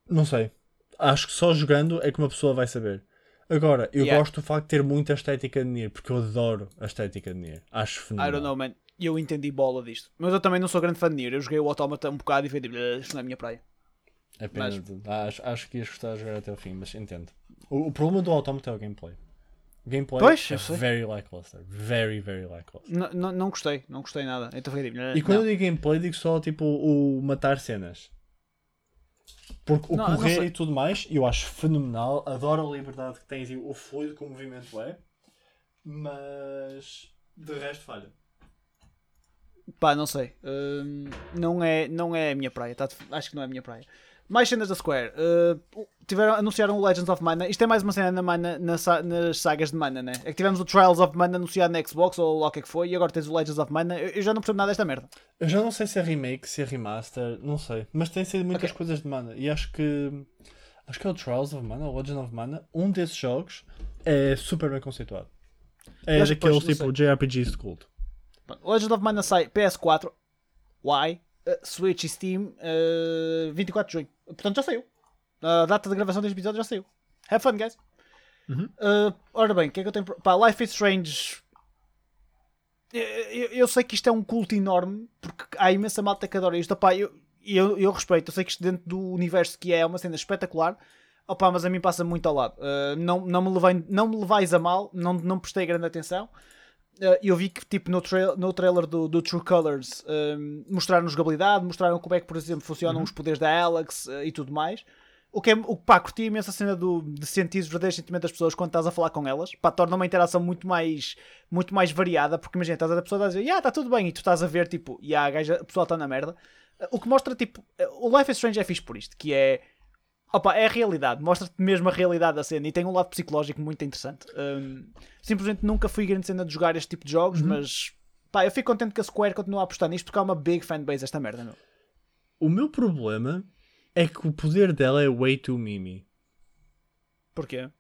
Não sei. Acho que só jogando é que uma pessoa vai saber. Agora, eu Yeah. gosto do facto de ter muita estética de Nier, porque eu adoro a estética de Nier. Acho I fenomenal. don't know, man. Eu entendi bola disto. Mas eu também não sou grande fã de Nier. Eu joguei o Automata um bocado e foi tipo, "Eh, isto não é a minha praia. É pena Mas- acho, acho que ias gostar de jogar até o fim, mas entendo. O, o problema do Automata é o gameplay. O gameplay Pois, é very lackluster. Very, very lackluster. N- n- não gostei. Não gostei nada. Então foi tipo, "Eh, E quando não." eu digo gameplay, digo só tipo o matar cenas. Porque o Não, não correr e tudo mais, eu acho fenomenal. Adoro a liberdade que tens e o fluido que o movimento é. Mas de resto falha. Pá, não sei. Hum, não, é, não é a minha praia. tá? Acho que não é a minha praia. Mais cenas da Square. Uh, tiveram, anunciaram o Legends of Mana. Isto é mais uma cena na Mana, na nas sagas de Mana, né? É que tivemos o Trials of Mana anunciado na Xbox ou lá o que é que foi. E agora tens o Legends of Mana. Eu, eu já não percebo nada desta merda. Eu já não sei se é remake, se é remaster, não sei. Mas tem sido muitas Ok. coisas de mana. E acho que. Acho que é o Trials of Mana, o Legend of Mana. Um desses jogos é super bem conceituado. É daqueles tipo JRPGs de culto. Legends of Mana sai PS4, Y, uh, Switch e Steam, uh, 24 de junho. Portanto, já saiu. A data de gravação deste episódio já saiu. Have fun, guys. Uhum. Uh, ora bem, o que é que eu tenho. Pá, Life is Strange. Eu, eu- eu sei que isto é um culto enorme porque há imensa malta que adora isto. Opá, eu, eu, eu respeito, eu sei que isto dentro do universo que é é uma cena espetacular. Opá, mas a mim passa muito ao lado. Uh, não, não, me levei, não me levais a mal, não, não prestei grande atenção. Uh, eu vi que tipo no, trail, no trailer do, do True Colors um, mostraram jogabilidade, mostraram como é que, por exemplo, funcionam os poderes da Alex uh, e tudo mais. O que é, o, pá, curti imenso a cena do, de sentir os verdadeiros sentimentos das pessoas quando estás a falar com elas. Pá, torna uma interação muito mais, muito mais variada, porque imagina, estás a, a pessoa a dizer, yeah, está tudo bem, e tu estás a ver, tipo, yeah, a, gaja, a pessoa está na merda. O que mostra, tipo, o Life is Strange é fixe por isto, que é, opa, é a realidade, mostra-te mesmo a realidade da cena e tem um lado psicológico muito interessante. Um, simplesmente nunca fui grande cena de jogar este tipo de jogos, mas pá, eu fico contente que a Square continue a apostar nisto porque há uma big fanbase esta merda, meu. O meu problema é que o poder dela é way too mimi. Porquê?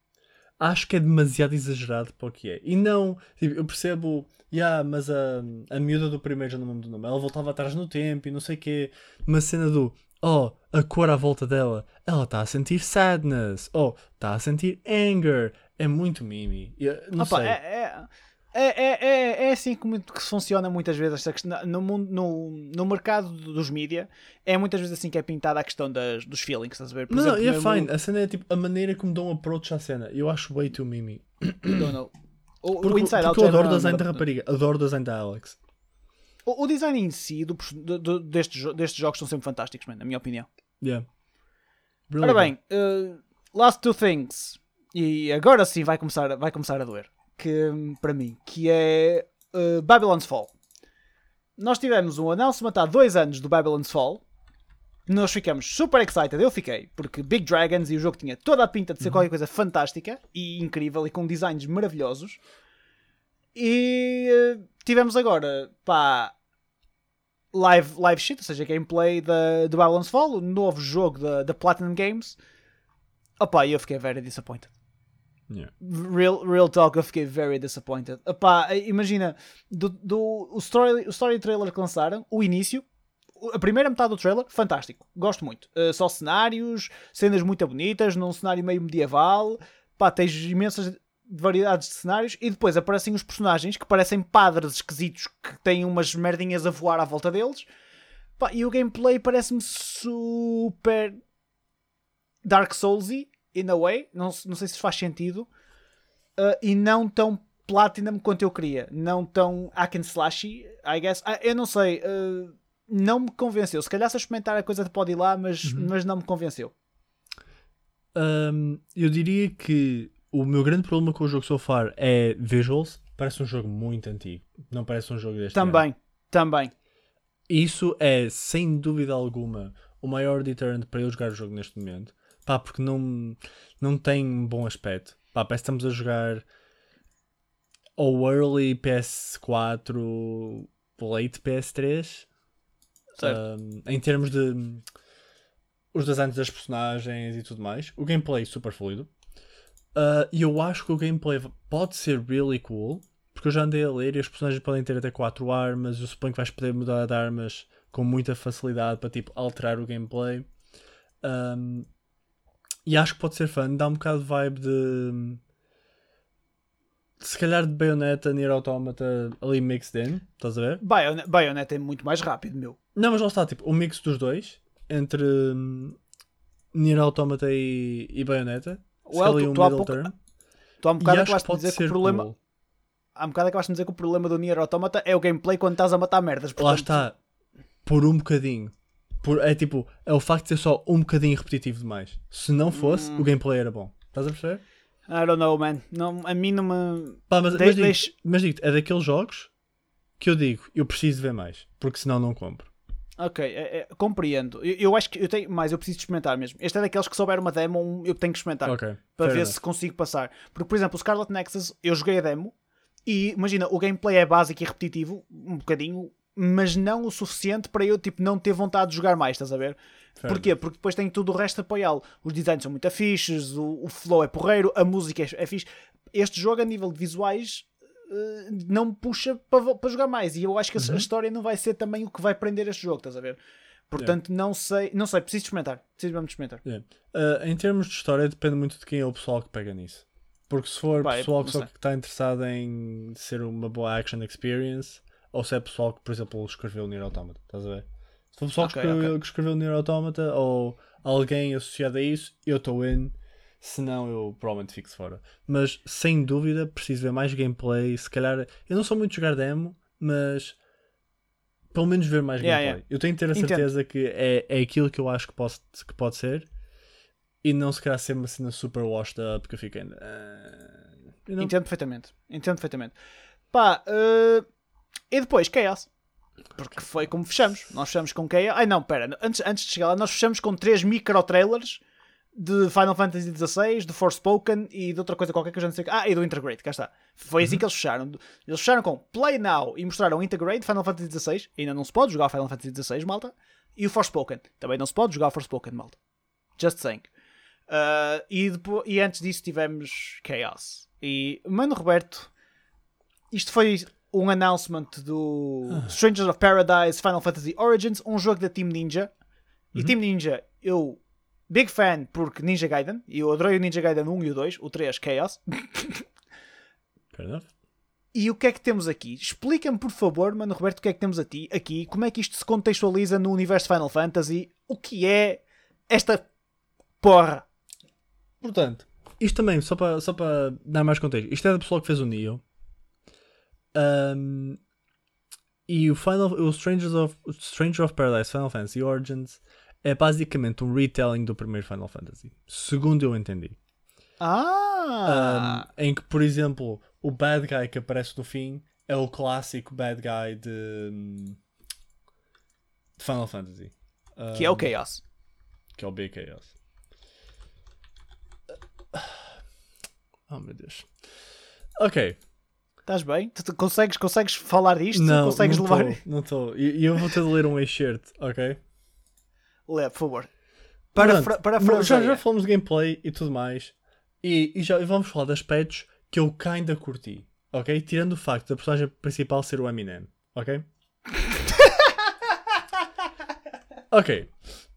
acho que é demasiado exagerado para o que é. E não, tipo, eu percebo, yeah, mas a, a miúda do primeiro já não lembro do nome, ela voltava atrás no tempo e não sei o quê. Uma cena do, oh, a cor à volta dela, ela está a sentir sadness, oh, está a sentir anger. É muito mimi. Eu, não Opa, sei. é, é- É, é, é, é assim que, muito, que funciona muitas vezes esta questão, no, mundo, no, no mercado dos mídia. É muitas vezes assim que é pintada a questão das, dos feelings, estás a ver? Por não, exemplo, é mesmo- fine. A cena é tipo a maneira como dão approach à cena. Eu acho way too mimi. Não, não. O, Porque, o Inside porque Out eu é adoro o design da rapariga. Adoro o design da Alex. O, o design em si do, do- do- destes, destes jogos são sempre fantásticos, man, na minha opinião. Yeah. Ora bem, uh, last two things. E agora sim vai começar, vai começar a doer. Que, para mim, que é uh, Babylon's Fall. Nós tivemos um announcement há dois anos do Babylon's Fall. Nós ficamos super excited, eu fiquei, porque Big Dragons e o jogo tinha toda a pinta de ser qualquer coisa fantástica e incrível e com designs maravilhosos. E uh, tivemos agora, pá, live, live shit, ou seja, gameplay da, do Babylon's Fall, o novo jogo da, da Platinum Games. Opa, eu fiquei very disappointed. Real, real talk, eu fiquei very disappointed. Opa, imagina, do, do, o, story, o story trailer que lançaram, o início, a primeira metade do trailer, fantástico. Gosto muito. Uh, só cenários, cenas muito bonitas, num cenário meio medieval. Pá, tens imensas variedades de cenários e depois aparecem os personagens que parecem padres esquisitos que têm umas merdinhas a voar à volta deles. Pá, e o gameplay parece-me super Dark Soulsy, in a way. Não, não sei se faz sentido. Uh, e não tão Platinum quanto eu queria. Não tão hack and slashy, I guess. Ah, eu não sei. uh, não me convenceu. Se calhar se eu experimentar a coisa pode ir lá, mas, mas não me convenceu. Um, eu diria que o meu grande problema com o jogo so far é visuals. Parece um jogo muito antigo. Não parece um jogo deste ano. Também, também. Isso é, sem dúvida alguma, o maior deterrent para eu jogar o jogo neste momento. Pá, porque não, não tem um bom aspecto. Pá, parece que estamos a jogar ou early PS4, late PS3. Certo. Um, em termos de os designs das personagens e tudo mais. O gameplay super fluido. Uh, E eu acho que o gameplay pode ser really cool. Porque eu já andei a ler e os personagens podem ter até 4 armas. Eu suponho que vais poder mudar de armas com muita facilidade para tipo alterar o gameplay. Um, e acho que pode ser fun. Dá um bocado de vibe de. Se calhar de Bayonetta, Nier Automata ali mixed in. Estás a ver? Bayonet, Bayonetta é muito mais rápido, meu. Não, mas lá está, tipo, o mix dos dois entre hum, Nier Automata e, e Bayonetta. Well, tu- um tu há middle pouco-. Tu há um bocado que acabaste de dizer que o problema. cool. Há um bocado acabaste de dizer que o problema do Nier Automata é o gameplay quando estás a matar merdas. Lá portanto- está, por um bocadinho. Por, é tipo, é o facto de ser só um bocadinho repetitivo demais. Se não fosse, Hum. o gameplay era bom. Estás a perceber? I don't know, man. Não, a mim não me. Pá, mas, De- mas, digo, deixe- mas digo é daqueles jogos que eu digo, eu preciso ver mais, porque senão não compro. Ok, é- é, compreendo. Eu, eu acho que eu tenho mais, eu preciso experimentar mesmo. Este é daqueles que souber uma demo, eu tenho que experimentar Ok. para ver enough. se consigo passar. Porque, por exemplo, o Scarlet Nexus, eu joguei a demo e imagina, o gameplay é básico e repetitivo, um bocadinho, mas não o suficiente para eu tipo, não ter vontade de jogar mais, estás a ver? Fair Porquê? Porque depois tem tudo o resto a apoiá-lo. Os designs são muito afixes, o, o flow é porreiro, a música é, é fixe. Este jogo, a nível de visuais, eh, não me puxa para, jogar mais. E eu acho que a- Uhum. a história não vai ser também o que vai prender este jogo, estás a ver? Portanto, não sei, não sei, preciso experimentar. Preciso mesmo experimentar. Yeah. Uh, em termos de história, depende muito de quem é o pessoal que pega nisso. Porque se for Pá, é- pessoal que está interessado em ser uma boa action experience, ou se é pessoal que, por exemplo, escreveu o Nier Automata, estás a ver? Se for pessoal Ok, que, escreveu, ok. que escreveu o Nier Automata ou alguém associado a isso, eu estou in. Se não, eu provavelmente fico fora. Mas sem dúvida, preciso ver mais gameplay. Se calhar, eu não sou muito de jogar demo, mas pelo menos ver mais Yeah, gameplay. Eu tenho que ter a Entendo. certeza que é, é aquilo que eu acho que, posso, que pode ser e não se calhar ser uma cena super washed up que eu fico ainda. know? Entendo perfeitamente. Entendo perfeitamente. Pá, eh, e depois Chaos. Porque foi como fechamos. Nós fechamos com Chaos. Ai não, pera. Antes, antes de chegar lá, nós fechamos com três micro-trailers de Final Fantasy XVI, de Forspoken e de outra coisa qualquer que eu já não sei. Ah, e do Integrate, cá está. Foi assim que eles fecharam. Eles fecharam com Play Now e mostraram Integrate, Final Fantasy XVI. Ainda não se pode jogar Final Fantasy XVI, malta. E o Forspoken. Também não se pode jogar Forspoken, malta. Just saying. Uh, e, depois, e antes disso tivemos Chaos. E, mano, Roberto, isto foi um announcement do Strangers of Paradise Final Fantasy Origins, um jogo da Team Ninja. E Team Ninja, eu, big fan porque Ninja Gaiden, e eu adorei o Ninja Gaiden 1 e o 2, o 3, Chaos. Fair enough. E o que é que temos aqui? Explica-me, por favor, Mano Roberto, o que é que temos aqui, aqui, como é que isto se contextualiza no universo Final Fantasy, o que é esta porra? Portanto, isto também, só para só para dar mais contexto, isto é da pessoa que fez o Neo. Um, e o Final, o Strangers of, Stranger of Paradise Final Fantasy Origins é basicamente um retelling do primeiro Final Fantasy, segundo eu entendi. Ah! Um, em que, por exemplo, o bad guy que aparece no fim é o clássico bad guy de, de Final Fantasy. que é o Um, Chaos. Que é o Big Chaos. Oh meu Deus. Ok. Estás bem? Tu, tu consegues, consegues falar disto? Não, consegues não levar? tô, não estou. E eu vou ter de ler um excerto, ok? Lê, por favor. Para, Pronto, para já, já falamos de gameplay e tudo mais. E, e já e vamos falar de aspectos que eu kinda curti, ok? Tirando o facto da personagem principal ser o Eminem, ok? ok.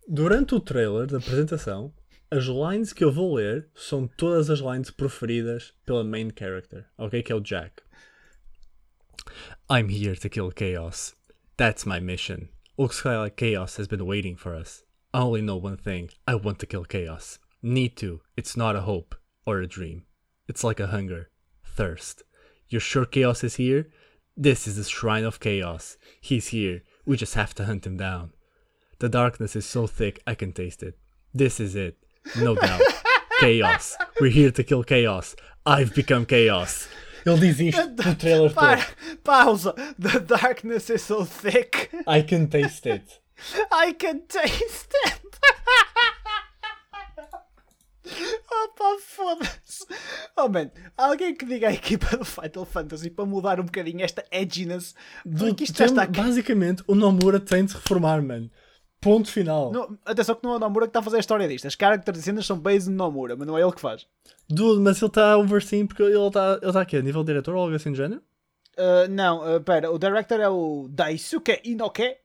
Durante o trailer da apresentação, as lines que eu vou ler são todas as lines preferidas pela main character, ok? Que é o Jack. I'm here to kill chaos. That's my mission. Looks like chaos has been waiting for us. I only know one thing. I want to kill chaos. Need to. It's not a hope or a dream. It's like a hunger, thirst. You're sure chaos is here? This is the shrine of chaos. He's here. We just have to hunt him down. The darkness is so thick I can taste it. This is it. No doubt. chaos. We're here to kill chaos. I've become chaos. Ele diz isto no trailer Para, todo. pausa. The darkness is so thick. I can taste it. I can taste it. Opa, foda-se. Oh, man. Alguém que diga à equipa do Final Fantasy para mudar um bocadinho esta edginess. Porque isto já Tem- está aqui. Basicamente, o Nomura tem de se reformar, mano. Ponto final. Não, atenção que não é o Nomura que está a fazer a história disto. As characters e cenas são based no Nomura, mas não é ele que faz. Dude, mas ele está overseeing porque ele está ele tá aqui a nível diretor ou algo assim do género? Uh, não, uh, pera, o director é o Daisuke Inoke.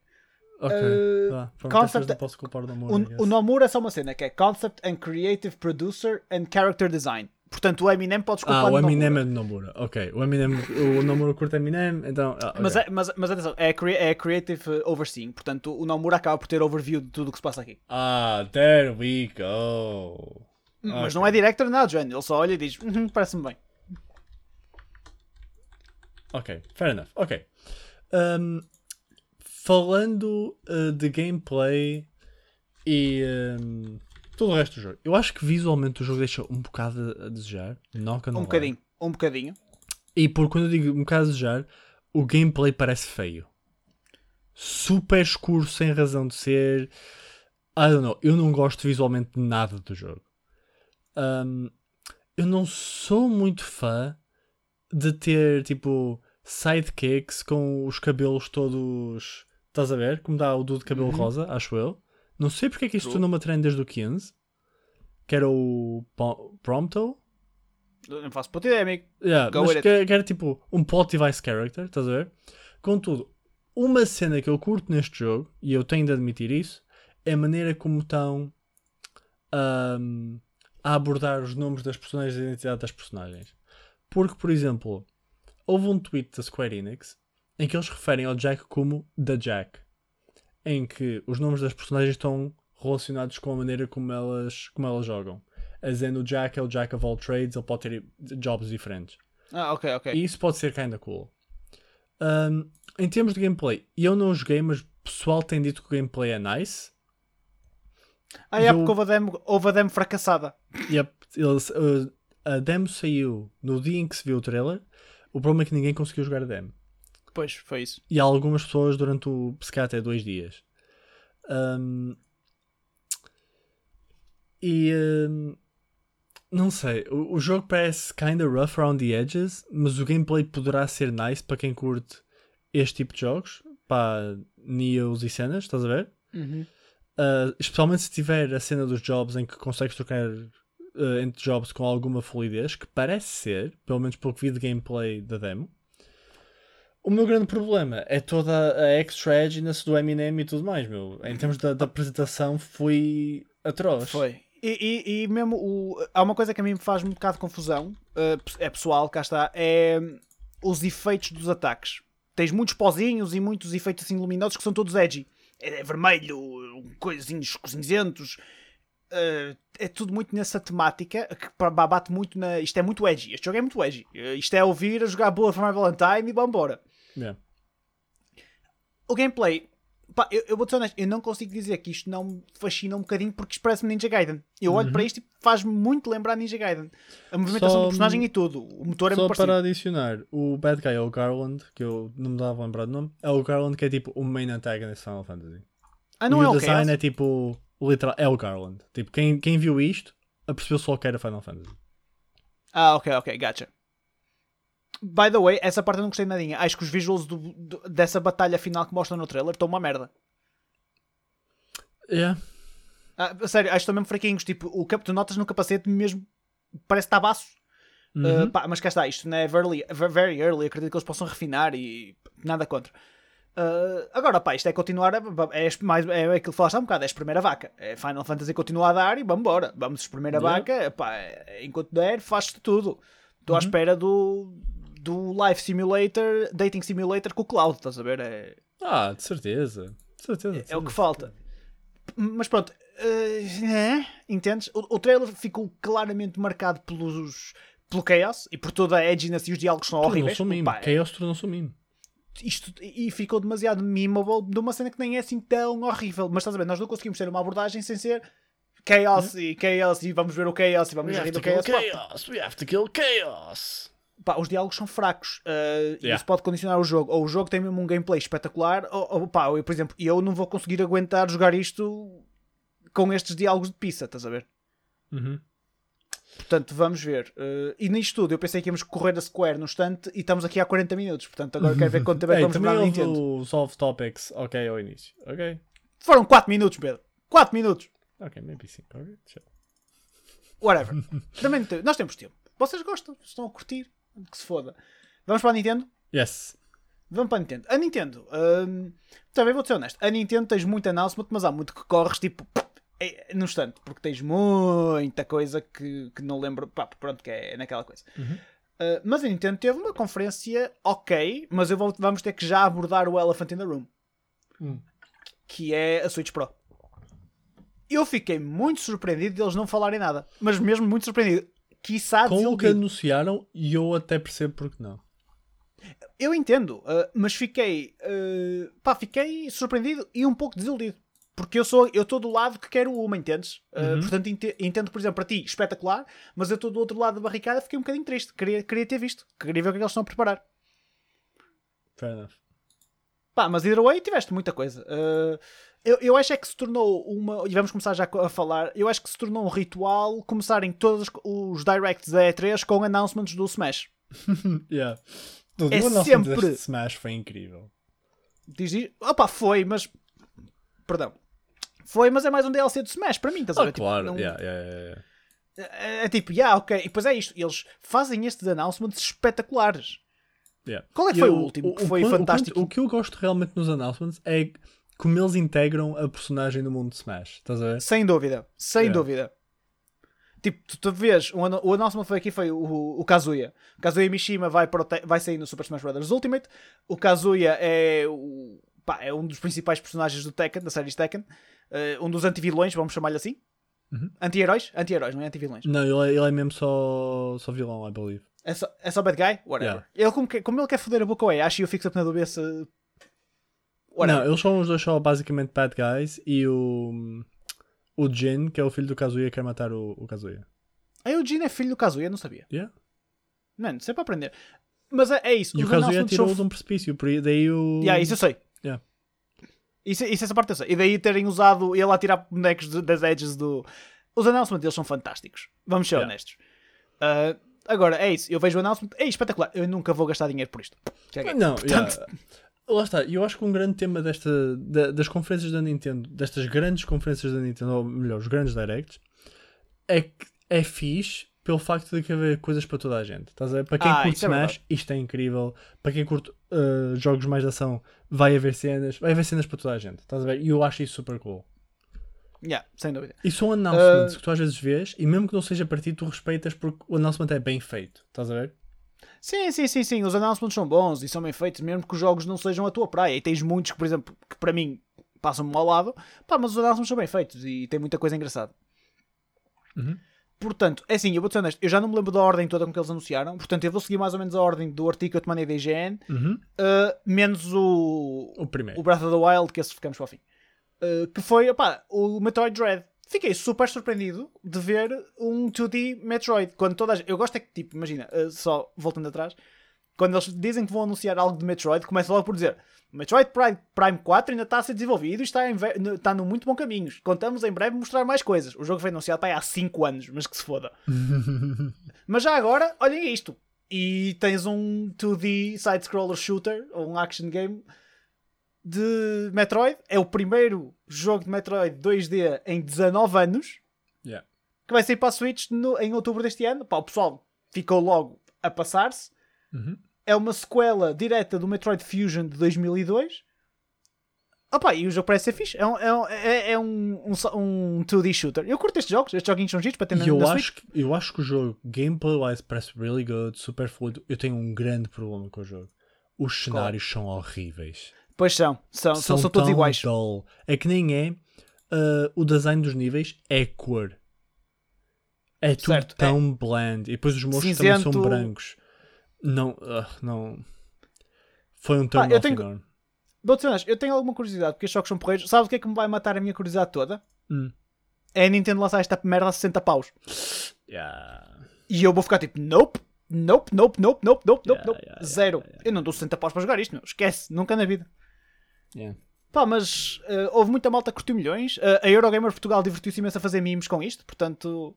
Ok. Uh, pronto, concept- não posso culpar o Nomura. O, o Nomura é só uma cena que é Concept and Creative Producer and Character Design. Portanto, o Eminem pode desculpar Ah, o Eminem é de Nomura. Ok. O Eminem, o Nomura curta Eminem, então. ah, ok. Mas, é, mas, mas atenção, é, é Creative uh, Overseeing. Portanto, o Nomura acaba por ter overview de tudo o que se passa aqui. Ah, there we go. Mas Ok. não é director nada, Johnny. Ele só olha e diz: "Uhum, parece-me bem. Ok, fair enough. Ok. Um, falando uh, de gameplay e um, todo o resto do jogo, eu acho que visualmente o jogo deixa um bocado a desejar. Gonna Um bocadinho, um bocadinho. E por quando eu digo um bocado a desejar, o gameplay parece feio. Super escuro, sem razão de ser. I don't know. Eu não gosto visualmente de nada do jogo. Um, eu não sou muito fã de ter tipo sidekicks com os cabelos todos. Estás a ver? Como dá o do de cabelo Uhum. rosa, acho eu. Não sei porque é que isto tornou uma trend desde o 15. Que era o Prompto. Não faço puta ideia, amigo. Yeah, Go mas que, que era tipo um plot device character, estás a ver? Contudo, uma cena que eu curto neste jogo, e eu tenho de admitir isso, é a maneira como estão ahm, a abordar os nomes das personagens e a identidade das personagens. Porque, por exemplo, houve um tweet da Square Enix em que eles referem ao Jack como The Jack, em que os nomes das personagens estão relacionados com a maneira como elas, como elas jogam. A dizer, o Jack é o Jack of all trades, ele pode ter jobs diferentes. Ah, ok, ok. E isso pode ser kinda cool. Um, em termos de gameplay, eu não joguei, mas o pessoal tem dito que o gameplay é nice. Ah, é eu- porque houve a demo, houve a demo fracassada. Yep, eles, uh, a demo saiu no dia em que se viu o trailer. O problema é que ninguém conseguiu jogar a demo. Pois, foi isso. E algumas pessoas durante o se calhar até dois dias. Um, e um, não sei, o, o jogo parece kinda rough around the edges, mas o gameplay poderá ser nice para quem curte este tipo de jogos, para Neos e cenas, estás a ver? Uhum. Uh, especialmente se tiver a cena dos jobs em que consegues trocar uh, entre jobs com alguma fluidez, que parece ser, pelo menos pelo que vi de gameplay da demo. O meu grande problema é toda a extra edginess do Eminem e tudo mais, meu. Em termos da, da apresentação, foi atroz. Foi. E, e, e mesmo o, há uma coisa que a mim me faz um bocado de confusão, uh, é pessoal, cá está, é os efeitos dos ataques. Tens muitos pozinhos e muitos efeitos assim luminosos que são todos edgy. É, é vermelho, coisinhos cinzentos. Uh, é tudo muito nessa temática que bate muito na. Isto é muito edgy. Este jogo é muito edgy. Uh, isto é ouvir a jogar Bullet for My Valentine e vambora. Yeah. O gameplay Pá, eu, eu vou ser honesto, eu não consigo dizer que isto não me fascina um bocadinho porque isto parece-me Ninja Gaiden. Eu olho Uhum. para isto e faz-me muito lembrar Ninja Gaiden. A movimentação Só- do personagem e tudo. O motor é Só para adicionar, o bad guy é o Garland, que eu não me dava a lembrar do nome, é o Garland que é tipo o main antagonist de Final Fantasy. Ah, não e é o o design é tipo, literal, é o Garland. Tipo, quem, quem viu isto, percebeu só que era Final Fantasy. Ah, ok, ok, gotcha. By the way, essa parte eu não gostei nadinha. Acho que os visuals do- do- dessa batalha final que mostram no trailer estão uma merda. Yeah. Ah, a sério, acho que estão mesmo fraquinhos. Tipo, o cap, tu notas no capacete mesmo parece tabaço. Uhum. Uh, pá, mas cá está, isto não é very, very early, acredito que eles possam refinar e nada contra. Uh, agora, pá, isto é continuar, a, é, mais, é aquilo que falaste há um bocado, é espremer a vaca. É Final Fantasy continua a dar e vamos embora. Vamos espremer a Yeah. vaca, pá, enquanto der, faz-te tudo. Estou à Uhum. espera do, do Life Simulator, Dating Simulator com o Cloud, estás a ver? É, Ah, de certeza. De certeza. de é o certeza. que falta. Mas pronto, uh, é, entendes? O, o trailer ficou claramente marcado pelos, pelo chaos e por toda a edginess e os diálogos são horríveis. Tornou-se um. Pá, Chaos tornou-se um mime. isto, e ficou demasiado memeable de uma cena que nem é assim tão horrível. Mas estás a ver, nós não conseguimos ter uma abordagem sem ser chaos e chaos e vamos ver o chaos e vamos rir do chaos. Chaos. We have to kill chaos. Pá, os diálogos são fracos uh, e Yeah. isso pode condicionar o jogo. Ou o jogo tem mesmo um gameplay espetacular, ou, ou pá, eu, por exemplo, eu não vou conseguir aguentar jogar isto com estes diálogos de pizza, estás a ver? Uhum. Portanto, vamos ver. Uh, e nisto tudo, eu pensei que íamos correr a Square no instante e estamos aqui há 40 minutos. Portanto, agora quero ver quanto tempo é que vamos demorar houve Nintendo. o Solve Topics, ok, ao início. Ok. Foram 4 minutos, Pedro. 4 minutos. Ok, maybe 5. Ok. Whatever. Também nós temos tempo. Vocês gostam, estão a curtir. Que se foda. Vamos para a Nintendo? Yes. Vamos para a Nintendo. A Nintendo, hum, também vou ser honesto. A Nintendo tens muito announcement, mas há muito que corres tipo é, no instante, porque tens muita coisa que, que não lembro. Pá, pronto, que é naquela coisa. Uhum. Uh, mas a Nintendo teve uma conferência ok, mas eu vou- vamos ter que já abordar o Elephant in the Room, Hum. que é a Switch Pro. Eu fiquei muito surpreendido de eles não falarem nada, mas mesmo muito surpreendido. Quiçá Com o que anunciaram, e eu até percebo porque não. Eu entendo, uh, mas fiquei, uh, pá, fiquei surpreendido e um pouco desiludido. Porque eu sou, eu estou do lado que quero uma, entendes? Uh, Uhum. Portanto, ente- entendo, por exemplo, para ti, espetacular, mas eu estou do outro lado da barricada fiquei um bocadinho triste. Queria, queria ter visto, queria ver o que é que eles estão a preparar. Fair enough. Pá, mas either way, tiveste muita coisa. Uh, eu, eu acho é que se tornou uma. E vamos começar já a falar. Eu acho que se tornou um ritual começarem todos os directs da E3 com announcements do Smash. Yeah. Tudo, É o sempre- Smash foi incrível. Diz. Opa, foi, mas. Perdão. Foi, mas é mais um DLC do Smash para mim, estás a Ah, ver? Tipo, claro. não- yeah, yeah, yeah, yeah. é, é tipo, yeah, ok. E depois é isto. Eles fazem estes announcements espetaculares. Yeah. Qual é que foi o último que foi ponto- fantástico? O, que eu gosto realmente nos announcements é como eles integram a personagem no mundo de Smash. Estás a ver? Sem dúvida. Sem Yeah. dúvida. Tipo, tu, tu vês, o, o announcement foi aqui foi o, o Kazuya. O Kazuya Mishima vai, vai sair no Super Smash Bros. Ultimate. O Kazuya é, o, pá, é um dos principais personagens do Tekken, da série Tekken. Eh, um dos anti-vilões, vamos chamar-lhe assim. Uhum. Anti-heróis? Anti-heróis, não é anti-vilões. Não, ele é, ele é mesmo só, só vilão, I believe. É só, é só bad guy? Whatever. Yeah. Ele, como, que- como ele quer foder a boca ao Ash, eu fico sempre na dúvida se. Whatever. Não, eles são os dois só basicamente bad guys e o. O Jin, que é o filho do Kazuya, quer matar o, o Kazuya. Aí o Jin é filho do Kazuya, não sabia. Yeah. Mano, isso é para aprender. Mas é, é isso. E o os Kazuya tirou-o são de um precipício, por aí daí o. Yeah, isso eu sei. Yeah. Isso, isso essa parte eu sei. E daí terem usado ele a tirar bonecos de- das edges do. Os announcements deles são fantásticos. Vamos ser Yeah. honestos. Ah, agora, é isso. Eu vejo o announcement. É espetacular. Eu nunca vou gastar dinheiro por isto. Não, Portanto- yeah. Lá está. Eu acho que um grande tema desta, da- das conferências da Nintendo, destas grandes conferências da Nintendo, ou melhor, os grandes directs, é que é fixe pelo facto de que haver coisas para toda a gente. Estás a ver? Para quem Ah, curte é Smash, verdade. isto é incrível. Para quem curte uh, jogos mais de ação, vai haver cenas. Vai haver cenas para toda a gente. Estás a ver? E eu acho isso super cool. Yeah, sem dúvida. E são announcements Ah. que tu às vezes vês, e mesmo que não seja para ti, tu respeitas porque o announcement é bem feito. Estás a ver? Sim, sim, sim, sim. Os announcements são bons e são bem feitos, mesmo que os jogos não sejam a tua praia. E tens muitos que, por exemplo, que para mim passam-me ao lado, pá, mas os announcements são bem feitos e tem muita coisa engraçada. Uhum. Portanto, é assim, eu vou ser honesto, eu já não me lembro da ordem toda com que eles anunciaram, portanto eu vou seguir mais ou menos a ordem do artigo que eu te mandei da IGN, Uhum. uh, menos o, O primeiro. o Breath of the Wild, que esse ficamos para o fim. Uh, que foi, opá, o Metroid Dread. Fiquei super surpreendido de ver um 2D Metroid. Quando toda a gente... Eu gosto é que, tipo, imagina, uh, só voltando atrás, quando eles dizem que vão anunciar algo de Metroid, começa logo por dizer Metroid Prime, Prime 4 ainda está a ser desenvolvido e está, em está no muito bom caminho. Contamos em breve mostrar mais coisas. O jogo foi anunciado pá, há 5 anos, mas que se foda. Mas já agora, olhem isto. E tens um 2D side-scroller shooter, ou um action game de Metroid. É o primeiro jogo de Metroid 2D em 19 anos, Yeah. que vai sair para a Switch no- em outubro deste ano. Pá, o pessoal ficou logo a passar-se. Uhum. É uma sequela direta do Metroid Fusion de 2002. Opa, e o jogo parece ser fixe. É um, é um, é, é um, um, um 2D shooter. Eu curto estes jogos. Estes joguinhos são giros para ter na, eu na acho, Switch. que, eu acho que o jogo, gameplay-wise, parece really good, super fluido. Eu tenho um grande problema com o jogo. Os cenários são horríveis. Pois são. São, são, são todos iguais. dull. É que nem é. ah, o design dos níveis é cor. É tudo Certo, tão bland. E depois os monstros também Cinzento. são brancos. Não, ah, não. Foi um Ah, turn eu off tenho- enorme. Eu tenho alguma curiosidade porque estes jogos são porreiros. Sabe o que é que me vai matar a minha curiosidade toda? Hum. É a Nintendo lançar esta merda a 60 paus. Yeah. E eu vou ficar tipo, nope, nope, nope, nope, nope, nope, Yeah, nope. yeah, Zero. Eu não dou 60 paus para jogar isto, meu. Esquece, nunca na vida. Yeah. Pá, mas eh, houve muita malta que curtiu milhões. Eh, a Eurogamer Portugal divertiu-se imenso a fazer memes com isto. Portanto,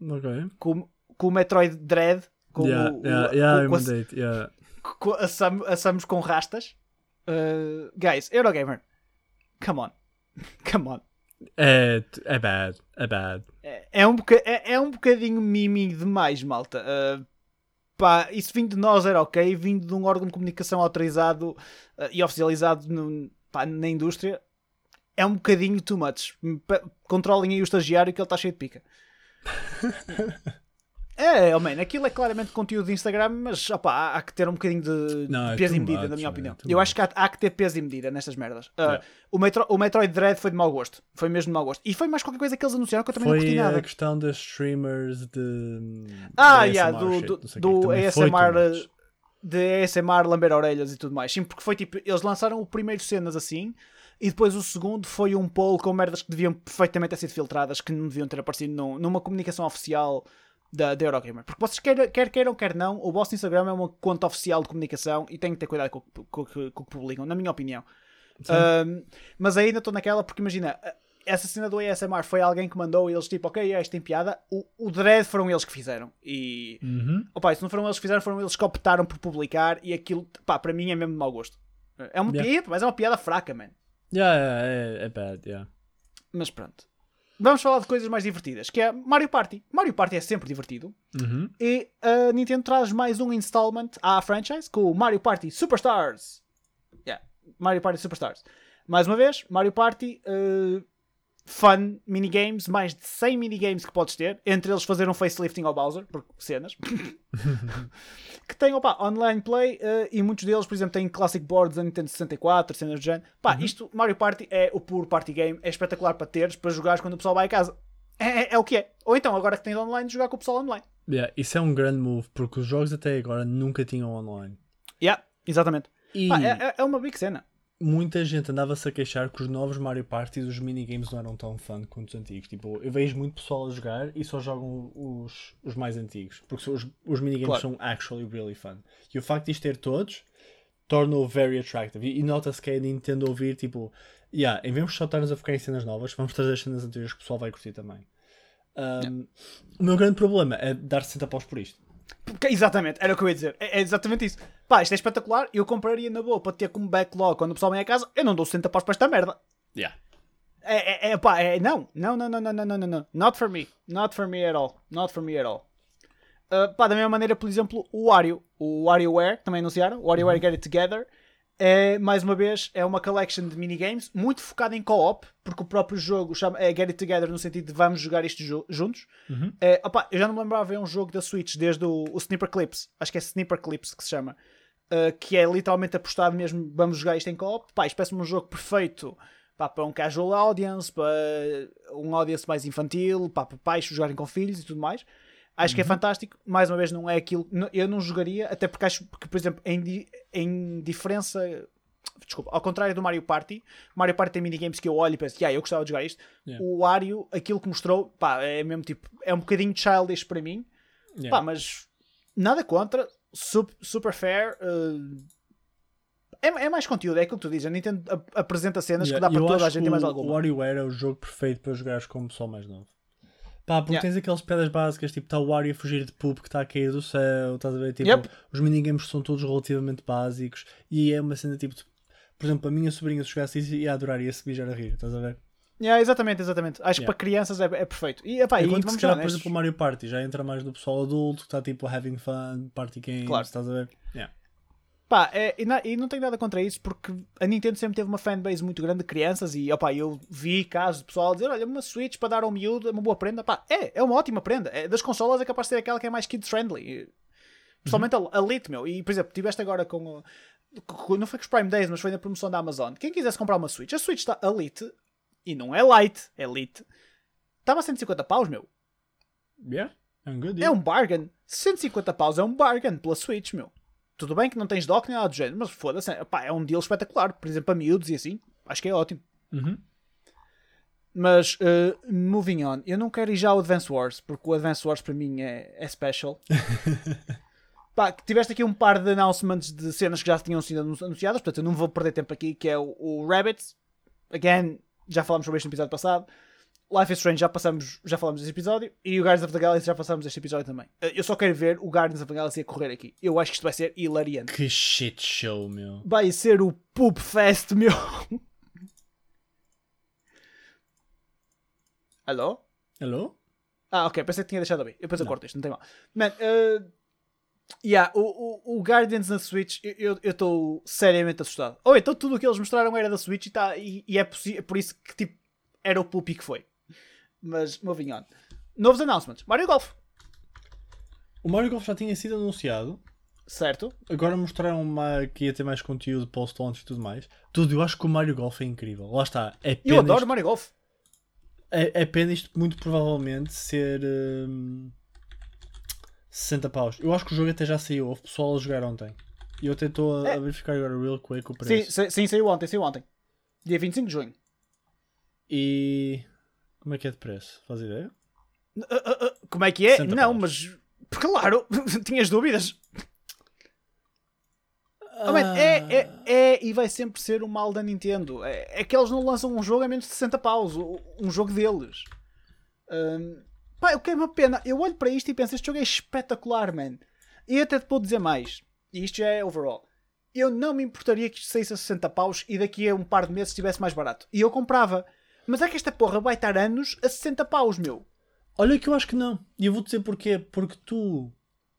Ok. com, com o Metroid Dread, com yeah, o, yeah, o- yeah, com- yeah. com- a, Sam- a Samus com rastas. Eh, guys, Eurogamer, come on. Come on. É, é bad. É bad. É, é um, boca- é, é um bocadinho mimi demais, malta. Uh, pá, isso vindo de nós era ok, vindo de um órgão de comunicação autorizado uh, e oficializado no- pá, na indústria, é um bocadinho too much. P- Controlem aí o estagiário que ele está cheio de pica. É, oh man, aquilo é claramente conteúdo de Instagram, mas opá, há, há que ter um bocadinho de, Não, é peso e too medida, much, na minha man, opinião. too Eu acho que há, há que ter peso e medida nestas merdas. Uh, Yeah. o, Metro, o Metroid Dread foi de mau gosto. Foi mesmo de mau gosto. E foi mais qualquer coisa que eles anunciaram que eu também não Foi curti a nada. questão das streamers de. Ah, de yeah, ASMR do, shit, do, não do ASMR, much. de ASMR lamber orelhas e tudo mais. Sim, porque foi tipo, eles lançaram o primeiro cenas assim e depois o segundo foi um poll com merdas que deviam perfeitamente ter sido filtradas, que não deviam ter aparecido num- numa comunicação oficial da, da Eurogamer. Porque vocês quer, quer queiram, quer não, o vosso Instagram é uma conta oficial de comunicação e têm que ter cuidado com, com, o que- com o que publicam, na minha opinião. Um, mas ainda estou naquela porque imagina, essa cena do ASMR foi alguém que mandou e eles tipo, ok, é, isto tem piada. O, o Dread foram eles que fizeram. E Uhum. Opa, se não foram eles que fizeram, foram eles que optaram por publicar e aquilo, pá, para mim é mesmo de mau gosto. É uma Yeah. piada, mas é uma piada fraca, man. Yeah, yeah, é, é bad, yeah. Mas pronto. Vamos falar de coisas mais divertidas, que é Mario Party. Mario Party é sempre divertido. Uhum. E a Nintendo traz mais um installment à franchise com o Mario Party Superstars. Yeah, Mario Party Superstars. Mais uma vez, Mario Party, uh, fun minigames, mais de 100 minigames que podes ter, entre eles fazer um facelifting ao Bowser, por cenas. que tem, opa, online play uh, e muitos deles, por exemplo, têm classic boards da Nintendo 64, cenas do género. Pá, isto, Mario Party é o puro party game, é espetacular para teres, para jogares quando o pessoal vai a casa. É, é- é o que é. Ou então, agora que tens online, jogar com o pessoal online. Yeah, Isso é um grande move, porque os jogos até agora nunca tinham online. Yeah, exatamente. E Pá, é, é- é uma big cena. Muita gente andava-se a queixar que os novos Mario Party os minigames não eram tão fun quanto os antigos. Tipo, eu vejo muito pessoal a jogar e só jogam os, os mais antigos, porque os, os minigames Claro. são actually really fun. E o facto de isto ter todos torna-o very attractive. E, e nota-se que é a Nintendo ouvir, tipo, yeah, em vez de só estarmos a focar em cenas novas, vamos trazer as cenas anteriores que o pessoal vai curtir também. Um, O meu grande problema é dar 60 paus por isto. Porque- exatamente, era o que eu ia dizer. É, é exatamente isso. Pá, isto é espetacular. Eu compraria na boa para ter como backlog quando o pessoal vem a casa. Eu não dou 60 paus para esta merda. Yeah. É, é, é pá, é, não. Não, não, não, não, não, não, não. Not for me. Not for me at all. Not for me at all. Uh, pá, da mesma maneira, por exemplo, o Wario. O WarioWare, também anunciaram. O WarioWare Get It Together. é, mais uma vez, é uma collection de minigames muito focada em co-op, porque o próprio jogo chama, é Get It Together no sentido de vamos jogar isto ju- juntos. Uhum. É, opa, eu já não me lembrava de ver um jogo da Switch desde o, o Sniper Clips, acho que é Sniper Clips que se chama, uh, que é literalmente apostado mesmo, vamos jogar isto em co-op. Pá, isto parece-me um jogo perfeito pá, para um casual audience, para um audience mais infantil, pá, para pais jogarem com filhos e tudo mais. Acho que é fantástico. Mais uma vez, não é aquilo. Eu não jogaria, até porque acho que, por exemplo, em, em diferença. Desculpa, ao contrário do Mario Party, o Mario Party tem minigames que eu olho e penso, yeah, eu gostava de jogar isto. Yeah. O Wario, aquilo que mostrou, pá, é mesmo tipo, é um bocadinho childish para mim, Yeah. pá, mas nada contra, sup- super fair. uh, é, é mais conteúdo, é aquilo que tu dizes. A Nintendo ap- apresenta cenas Yeah, que dá para toda a gente e mais alguma. O WarioWare é o jogo perfeito para jogares com o pessoal mais novo. Pá, porque Yeah. tens aquelas pedras básicas, tipo, está o Wario a fugir de poop que está a cair do céu, estás a ver? Tipo, Yep. os minigames são todos relativamente básicos e é uma cena tipo, por exemplo, a minha sobrinha se jogasse isso ia adorar, ia se mijar a rir, estás a ver? Yeah, exatamente, exatamente. Acho que Yeah. para crianças é, é perfeito. E, epá, e que vamos se calhar, por exemplo, o Mario Party já entra mais do pessoal adulto, que está tipo having fun, party games, Claro. estás a ver? Yeah. Pá, é, e, na- e não tenho nada contra isso porque a Nintendo sempre teve uma fanbase muito grande de crianças e opá, eu vi casos de pessoal dizer: Olha, uma Switch para dar ao miúdo é uma boa prenda. Pá, é, é uma ótima prenda. É, das consolas é capaz de ser aquela que é mais kids friendly. E, Principalmente a, a Lite, meu. E por exemplo, tiveste agora com- Não foi com os Prime Days, mas foi na promoção da Amazon. Quem quisesse comprar uma Switch, a Switch está a Lite e não é Lite, é Lite. Estava a 150 paus, meu. Yeah, I'm good. É um bargain. 150 paus é um bargain pela Switch, meu. Tudo bem que não tens dock nem nada do género, mas foda-se, é, é um deal espetacular. Por exemplo, para miúdos e assim, acho que é ótimo. Uhum. Mas, uh, moving on, eu não quero ir já ao Advance Wars, porque o Advance Wars para mim é, é special. Pá, tiveste aqui um par de announcements de cenas que já tinham sido anun- anunciadas, portanto eu não vou perder tempo aqui, que é o, o Rabbits. Again, já falámos sobre isto no episódio passado. Life is Strange já passamos, já falamos desse episódio. E o Guardians of the Galaxy já passamos deste episódio também. Uh, Eu só quero ver o Guardians of the Galaxy a correr aqui. Eu acho que isto vai ser hilariante. Que shit show, meu. Vai ser o Poop Fest, meu. Alô? Hello? Ah, ok, pensei que tinha deixado a bem. Depois eu corto isto, não tem mal. Man, uh, yeah, o, o, o Guardians na Switch, eu estou seriamente assustado. Ou então tudo o que eles mostraram era da Switch e, tá, e, e é possi- por isso que tipo, era o Puppy que foi. Mas, moving on. Novos announcements. Mario Golf, O Mario Golf já tinha sido anunciado. certo? Agora mostraram uma, que ia ter mais conteúdo post-launch e tudo mais. Tudo, eu acho que o Mario Golf é incrível. Lá está. É pena, Eu adoro isto, Mario Golf. é, é pena isto muito provavelmente ser hum, 60 paus. Eu acho que o jogo até já saiu. Houve pessoal a jogar ontem. E eu até estou a, É. a verificar agora real quick o Sim, preço. sa- sim, saiu ontem, saiu ontem. Dia 25 de junho. E. Como é que é de preço? Faz ideia? Uh, uh, uh, como é que é? 60 Não, paus. mas. Claro, tinhas dúvidas. Ah, man, é, é, é e vai sempre ser o mal da Nintendo. É, é que eles não lançam um jogo a menos de 60 paus. Um jogo deles. Hum, pá, o que é uma pena. Eu olho para isto e penso: este jogo é espetacular, man. E até te vou dizer mais. E isto já é overall. Eu não me importaria que isto saísse a 60 paus e daqui a um par de meses estivesse mais barato. E eu comprava. Mas é que esta porra vai estar anos a 60 paus, meu. Olha que eu acho que não. E eu vou dizer porquê. Porque tu,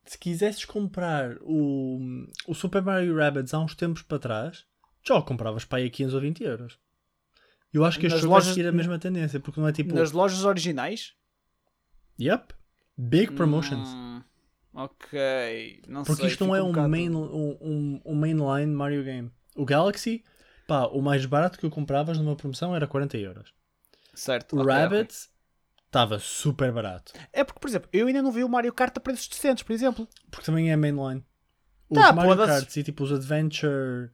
se quisesses comprar o, o Super Mario Rabbids há uns tempos para trás, já o compravas para aí a 15 ou 20 euros. Eu acho que este jogo vai lojas- seguir a mesma tendência, porque não é tipo. Nas lojas originais. Yep. Big promotions. Hum, ok. Não porque sei, isto não é um, bocado- main, um, um, um mainline Mario game. O Galaxy, pá, o mais barato que eu compravas numa promoção era 40 euros. Certo. O ok, Rabbids estava super barato. É porque, por exemplo, eu ainda não vi o Mario Kart a preços decentes, por exemplo. Porque também é mainline. Os Tá, Mario foda-se. Karts e tipo os Adventure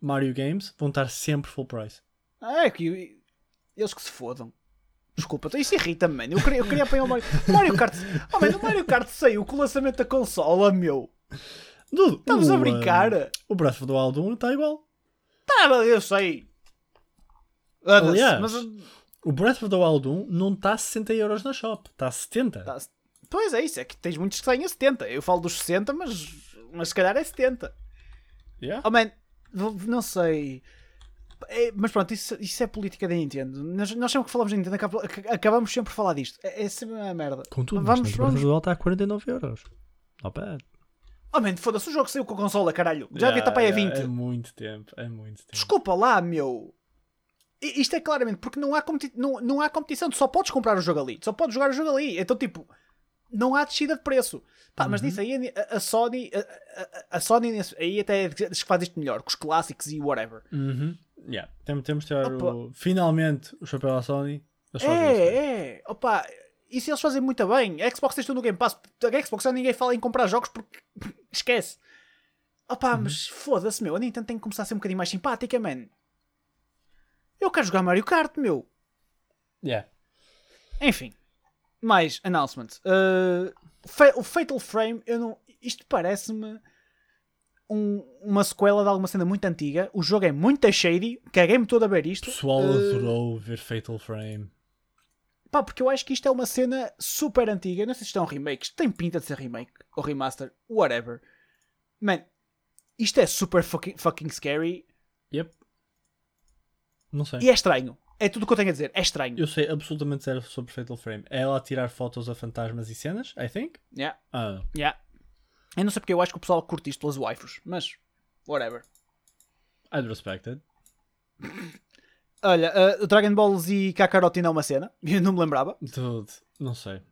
Mario Games vão estar sempre full price. Ah, é que eles que se fodam. Desculpa, então isso irrita-me, mano. Eu queria, eu queria apanhar o Mario, o Mario Kart. Oh, mano, o Mario Kart saiu com o lançamento da consola, meu. Dude, Estamos o, a brincar. uh, o Breath of the Wild 1 está igual. Tá, eu sei. Aliás, mas, O Breath of the Wild 1 não está a 60 euros na shop, está a 70. tá, pois é isso, é que tens muitos que saem a 70. Eu falo dos 60, mas, mas se calhar é 70. Yeah. Oh man, não sei. É, mas pronto, isso, isso é política da Nintendo. Nós, nós sempre que falamos da Nintendo acab- ac- acabamos sempre a falar disto. É, é sempre uma merda. Contudo, vamos, o vamos, Wild está a 49 euros. Not bad. Oh, man, foda-se, o jogo saiu com a consola, caralho. Já devia estar para aí a 20. É muito tempo, é muito tempo. Desculpa lá, meu. Isto é claramente porque não há, competi- não, não há competição. Tu só podes comprar o jogo ali. Tu só podes jogar o jogo ali. Então, tipo, não há descida de preço. Pá, mas nisso aí a, a Sony, a, a- a Sony aí até diz que faz isto melhor, com os clássicos e whatever. Uhum. Yeah. Temos, temos de tirar Opa. o... finalmente o chapéu à Sony. Eles. É, é. Opa, isso eles fazem muito bem. A Xbox tem tudo no Game Pass. A Xbox já ninguém fala em comprar jogos porque esquece. Opa, Uhum. mas foda-se, meu. A Nintendo tem que começar a ser um bocadinho mais simpática, man. Eu quero jogar Mario Kart, meu. Yeah. Enfim, mais announcements. Uh, o Fatal Frame, eu não. Isto parece-me um- uma sequela de alguma cena muito antiga. O jogo é muito shady. Caguei-me todo a ver O isto. pessoal Uh, adorou ver Fatal Frame. Pá, porque eu acho que isto é uma cena super antiga. Não sei se isto é um remake. Isto tem pinta de ser remake ou remaster, whatever. Man, isto é super fucking, fucking scary Yep. Não sei. e é estranho. É tudo o que eu tenho a dizer. É estranho. Eu sei absolutamente zero sobre Fatal Frame. É ela a tirar fotos a fantasmas e cenas, I think. Yeah, Ah, yeah. Eu não sei porque eu acho que o pessoal curte isto pelas waifus, mas whatever. I'd respect it. Olha, uh, o Dragon Ball Z Kakarot não é uma cena. Eu não me lembrava. Dude, não sei.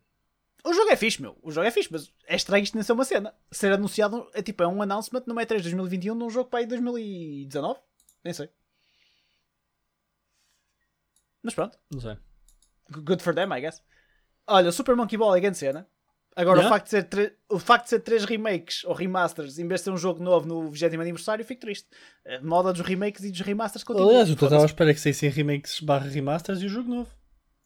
O jogo é fixe, meu. O jogo é fixe, mas é estranho isto nem ser uma cena. Ser anunciado é tipo, é um announcement no E3 2021 num jogo para aí 2019? Nem sei. Mas pronto. Não sei. Good for them, I guess. Olha, o Super Monkey Ball é grande cena. Agora, Yeah? o, facto de ser tre- o facto de ser três remakes ou remasters, em vez de ser um jogo novo no 20 aniversário, fico triste. A moda dos remakes e dos remasters continua. Aliás, eu estava à espera que saíssem remakes barra remasters e o jogo novo.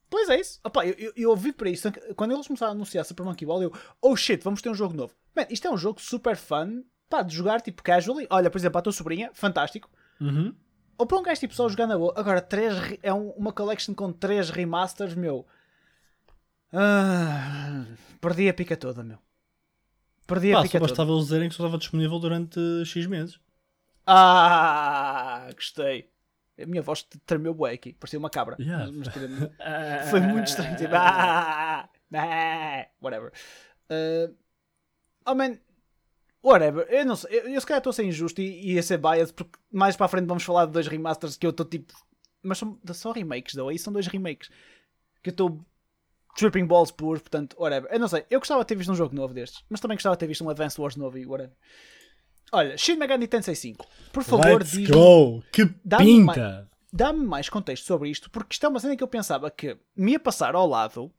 Pois é isso. Opa, eu, eu, eu ouvi para isso. Quando eles começaram a anunciar Super Monkey Ball, eu, oh shit, vamos ter um jogo novo. Man, isto é um jogo super fun, pá, de jogar tipo casually. Olha, por exemplo, a tua sobrinha, fantástico. Uhum. Ou para um gajo tipo só jogar na boa. Agora, três, é um- uma collection com três remasters, meu. Ah, perdi a pica toda, meu. Perdi a Pá, pica só toda. bastava eles dizerem que só estava disponível durante X meses. Ah, gostei. A minha voz tremeu bué aqui, parecia uma cabra. Yeah. Foi muito estranho. Tipo, ah, ah, whatever. Uh, oh man, whatever. Eu não sei. Eu, eu se calhar estou a ser injusto e, e a ser biased porque mais para a frente vamos falar de dois remasters que eu estou tipo. Mas são só remakes, though. Aí são dois remakes. Que eu estou tripping balls por, portanto, whatever. Eu não sei. Eu gostava de ter visto um jogo novo destes, mas também gostava de ter visto um Advanced Wars novo e whatever. Olha, Shin Megami Tensei 5. Por favor, Let's diz go! Que pinta! dá-me mais contexto sobre isto, porque isto é uma cena que eu pensava que me ia passar ao lado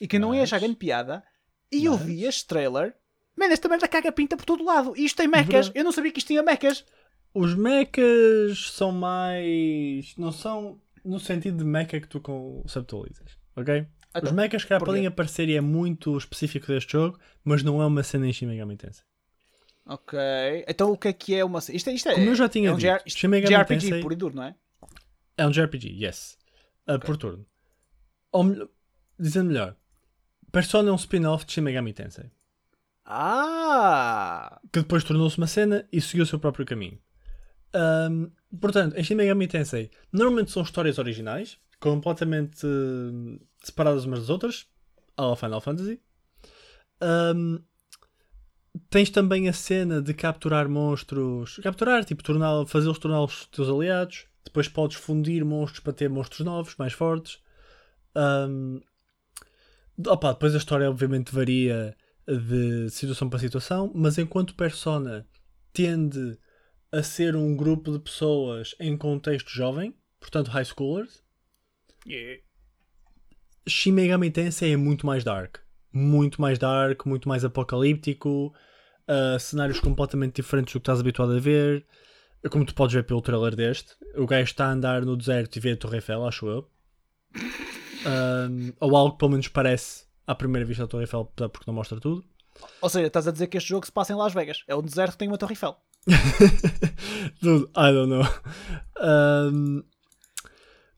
e que eu não ia Mas- achar grande piada, e eu Mas- vi este trailer. Man, esta merda caga pinta por todo lado. E isto tem mechas. Eu não sabia que isto tinha mechas. Os mechas são mais. não são no sentido de mecha que tu conceptualizas, ok? Os Então, mechas que porquê? podem aparecer e é muito específico deste jogo, mas não é uma cena em Shin Megami Tensei. Ok. Então o que é que é uma cena? Isto, é- isto é, Como eu já tinha é um dito, isto- JRPG Tensei- puro e duro, não é? É um JRPG, yes. Uh, Por turno. Ou dizendo melhor, Persona é um spin-off de Shin Megami Tensei. Ah! que depois tornou-se uma cena e seguiu o seu próprio caminho. Ahm, portanto, em Shin Megami Tensei, normalmente são histórias originais, completamente hum, separadas umas das outras, ao Final Fantasy. Ahm, tens também a cena de capturar monstros, capturar, tipo, fazê-los tornar os teus aliados. Depois podes fundir monstros para ter monstros novos, mais fortes. Ahm, opa, depois a história obviamente varia de situação para situação, mas enquanto persona tende a ser um grupo de pessoas em contexto jovem, portanto high schoolers, Yeah. Shin Megami Tensei é muito mais dark. Muito mais dark, muito mais apocalíptico, uh, cenários completamente diferentes do que estás habituado a ver. Como tu podes ver pelo trailer deste, o gajo está a andar no deserto e vê a Torre Eiffel, acho eu. Um, ou algo que pelo menos parece à primeira vista a Torre Eiffel, porque não mostra tudo. Ou seja, estás a dizer que este jogo se passa em Las Vegas. É um deserto que tem uma Torre Eiffel. Dude, I don't know. Um,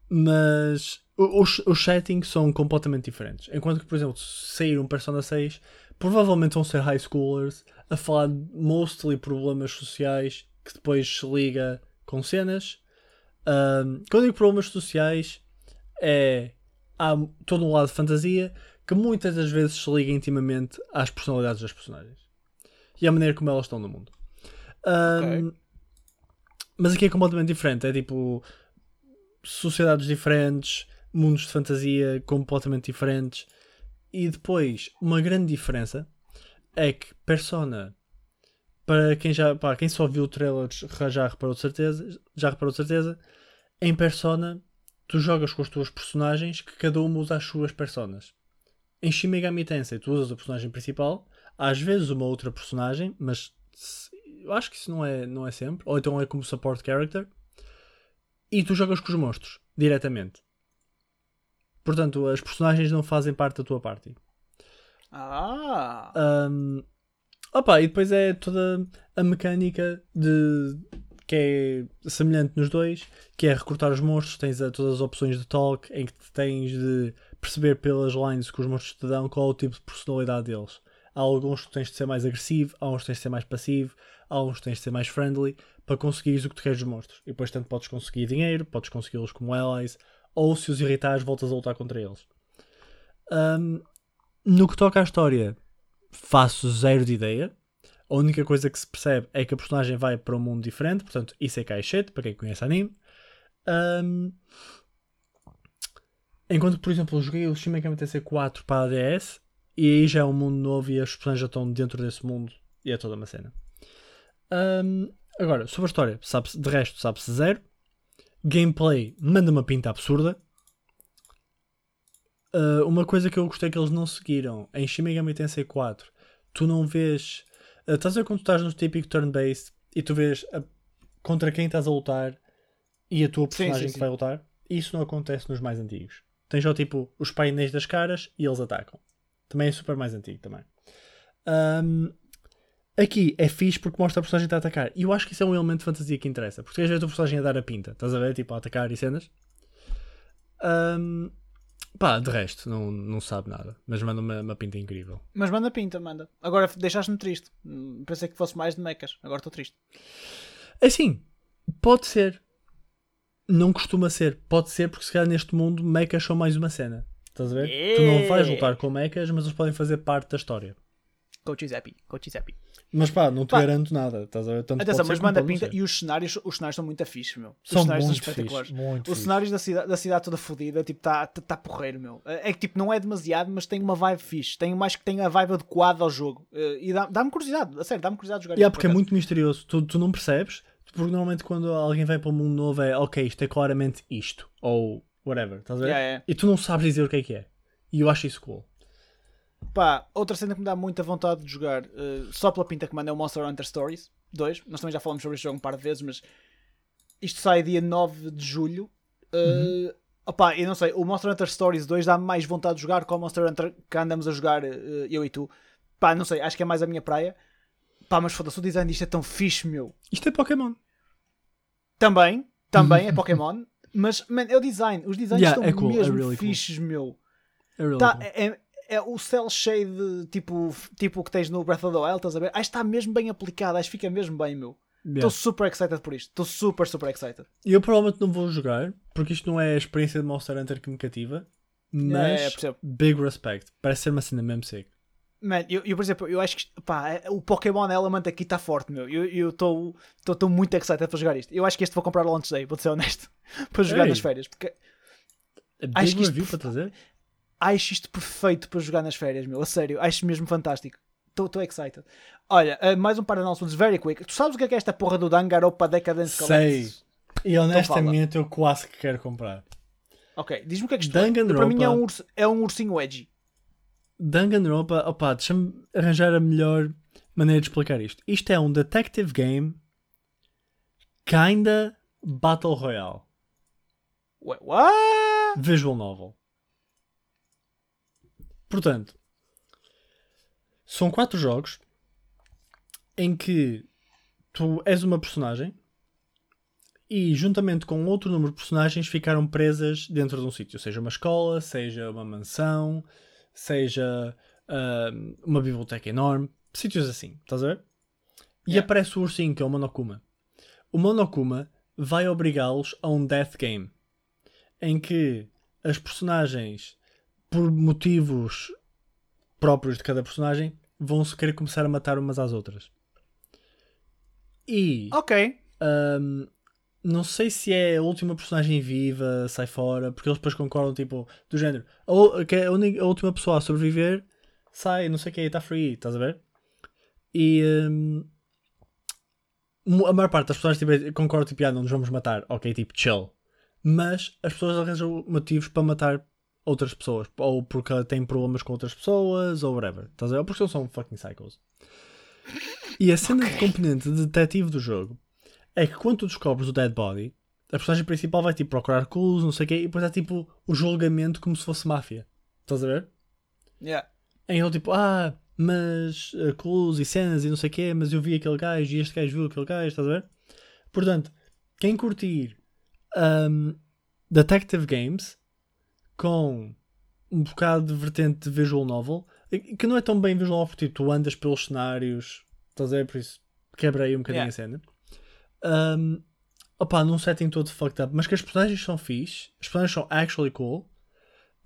mas o- os, os settings são completamente diferentes. Enquanto que, por exemplo, se sair um Persona 6, provavelmente vão ser high schoolers a falar de mostly problemas sociais que depois se liga com cenas. Um, quando digo problemas sociais, é há todo um lado de fantasia que muitas das vezes se liga intimamente às personalidades das personagens. e a maneira como elas estão no mundo. Um, Mas aqui é completamente diferente. É tipo sociedades diferentes, mundos de fantasia completamente diferentes. E depois, uma grande diferença é que Persona, para quem já para quem só viu o trailer já reparou de certeza, já reparou de certeza, em Persona tu jogas com as tuas personagens que cada uma usa as suas personas. Em Shin Megami Tensei tu usas a personagem principal, às vezes uma outra personagem, mas eu acho que isso não é, não é sempre, ou então é como support character, e tu jogas com os monstros diretamente. Portanto, as personagens não fazem parte da tua party. Ah! Um, opa, e depois é toda a mecânica de que é semelhante nos dois, que é recrutar os monstros, tens a, todas as opções de talk, em que tens de perceber pelas lines que os monstros te dão qual é o tipo de personalidade deles. Há alguns que tens de ser mais agressivo, há uns que tens de ser mais passivo, há uns que tens de ser mais friendly, para conseguires o que tu queres dos monstros. E depois tanto podes conseguir dinheiro, podes consegui-los como allies, ou se os irritares voltas a lutar contra eles. Um, no que toca à história, faço zero de ideia. A única coisa que se percebe é que a personagem vai para um mundo diferente, portanto, isso é cai shit, para quem conhece anime. Um, enquanto, por exemplo, eu joguei o Shin Megami Tensei 4 para a DS e aí já é um mundo novo e as personagens já estão dentro desse mundo e é toda uma cena. Um, agora, sobre a história, sabe de resto, sabe-se zero. Gameplay manda uma pinta absurda. Uh, uma coisa que eu gostei que eles não seguiram em Shin Megami Tensei 4, tu não vês. Uh, estás a ver quando estás no típico turn-based e tu vês a, contra quem estás a lutar e a tua personagem sim, sim, sim. que vai lutar? Isso não acontece nos mais antigos. Tens só tipo os painéis das caras e eles atacam. Também é super mais antigo também. Um, aqui é fixe porque mostra a personagem a atacar. E eu acho que isso é um elemento de fantasia que interessa. Porque às vezes a personagem a dar a pinta. Estás a ver? Tipo, a atacar e cenas. Um, pá, de resto, não, não sabe nada. Mas manda uma, uma pinta incrível. Mas manda pinta, manda. Agora deixaste-me triste. Pensei que fosse mais de mecas. Agora estou triste. Assim, pode ser. Não costuma ser. Pode ser porque se calhar neste mundo mechas são mais uma cena. Estás a ver? Tu não vais lutar com mechas, mas eles podem fazer parte da história. Coach Zappy, Coach Zappy. Mas pá, não te pá. garanto nada. Estás a ver? Tanto Atenção, mas manda pinta e os cenários, os cenários são muito fixe, meu. Os são cenários muito são espetaculares. Fixe, muito os cenários da cidade, da cidade toda fodida, tipo, está tá, tá porreiro, meu. É que tipo, não é demasiado, mas tem uma vibe fixe. Tem mais que tem a vibe adequada ao jogo. Eh, e dá-me dá curiosidade, a sério, dá-me curiosidade de jogar. Yeah, porque é muito misterioso. Tu, tu não percebes, porque normalmente quando alguém vai para o mundo novo é ok, isto é claramente isto. Ou whatever, estás a ver? Yeah, yeah. E tu não sabes dizer o que é que é. E eu acho isso cool. Pá, outra cena que me dá muita vontade de jogar, uh, só pela pinta que manda, é o Monster Hunter Stories 2. Nós também já falamos sobre este jogo um par de vezes, mas isto sai dia 9 de julho. Uh, uhum. Opá, eu não sei, o Monster Hunter Stories 2 dá-me mais vontade de jogar que o Monster Hunter que andamos a jogar uh, eu e tu. Pá, não sei, acho que é mais a minha praia. Pá, mas foda-se, o design disto é tão fixe, meu. Isto é Pokémon. Também, também é Pokémon. Mas, man, é o design. Os designs yeah, estão é cool, mesmo é really fixes, cool. meu. É really tá, cool. é, é o cel shade tipo, tipo que tens no Breath of the Wild, estás a ver? Acho que está mesmo bem aplicado, acho que fica mesmo bem, meu. Estou yeah. super excited por isto. Estou super, super excited. Eu provavelmente não vou jogar, porque isto não é a experiência de Monster Hunter que me cativa. Mas, é, é, big respect. Parece ser uma cena mesmo sick. Man, eu, eu, por exemplo, eu acho que pá, é, o Pokémon Element aqui está forte, meu. Eu estou muito excited para jogar isto. Eu acho que este vou comprar launch day, vou ser honesto, para jogar Ei. nas férias. Porque A big acho que isto, para trazer? Acho isto perfeito para jogar nas férias, meu. A sério, acho mesmo fantástico. Estou excited. Olha, uh, mais um par de announcements very quick. Tu sabes o que é que é esta porra do Danganronpa Decadence Sei. Collects? E honestamente eu quase que quero comprar. Ok, diz-me o que é que isto é. Para mim é um, urso, é um ursinho edgy. Danganronpa, opa, deixa-me arranjar a melhor maneira de explicar isto. Isto é um detective game kinda Battle Royale. Wait, what? Visual novel. Portanto, são quatro jogos em que tu és uma personagem e juntamente com outro número de personagens ficaram presas dentro de um sítio, seja uma escola, seja uma mansão, seja uh, uma biblioteca enorme, sítios assim, estás a ver? E Yeah. aparece o ursinho que é o Monokuma. O Monokuma vai obrigá-los a um death game em que as personagens, por motivos próprios de cada personagem, vão se querer começar a matar umas às outras. E Ok. Ahm, não sei se é a última personagem viva, sai fora, porque eles depois concordam, tipo, do género, a, u- que a, única- a última pessoa a sobreviver sai, não sei o que, está free, estás a ver? E mu- a maior parte das pessoas tipo, concordam, tipo, ah, não nos vamos matar, ok, tipo, chill. Mas as pessoas arranjam motivos para matar outras pessoas, ou porque têm problemas com outras pessoas, ou whatever, estás a ver? Ou porque são fucking psychos. E a cena de componente de detetive do jogo é que quando tu descobres o dead body, a personagem principal vai tipo procurar clues, não sei o quê, e depois é tipo o julgamento como se fosse máfia. Estás a ver? Yeah. Ele tipo, ah, mas uh, clues e cenas e não sei o quê, mas eu vi aquele gajo e este gajo viu aquele gajo, estás a ver? Portanto, quem curtir um, Detective Games com um bocado de vertente de visual novel, que não é tão bem visual novel porque tipo, tu andas pelos cenários, estás a ver? Por isso quebrei um bocadinho Yeah. a cena. Um, opa, num setting todo fucked up, mas que as personagens são fixe, as personagens são actually cool,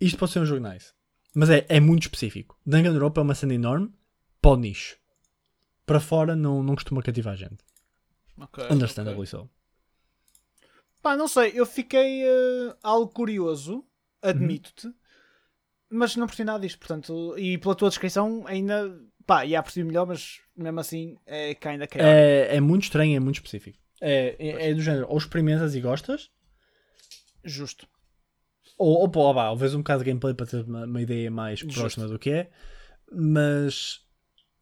isto pode ser um jogo nice. Mas é, é muito específico. Danganronpa é uma cena enorme para o nicho. Para fora não, não costuma cativar a gente. Ok, Understandably ok. so. Pá, não sei, eu fiquei eh, algo curioso, admito-te, Uhum. mas não percebi nada disto, portanto, e pela tua descrição ainda, pá, ia perceber melhor, mas mesmo assim é kinda chaotic. É, é muito estranho, é muito específico. É, é, é do género, ou experimentas e gostas, Justo. ou, ou, pô, vá, ou vês um bocado de gameplay para ter uma, uma ideia mais Justo. próxima do que é. Mas,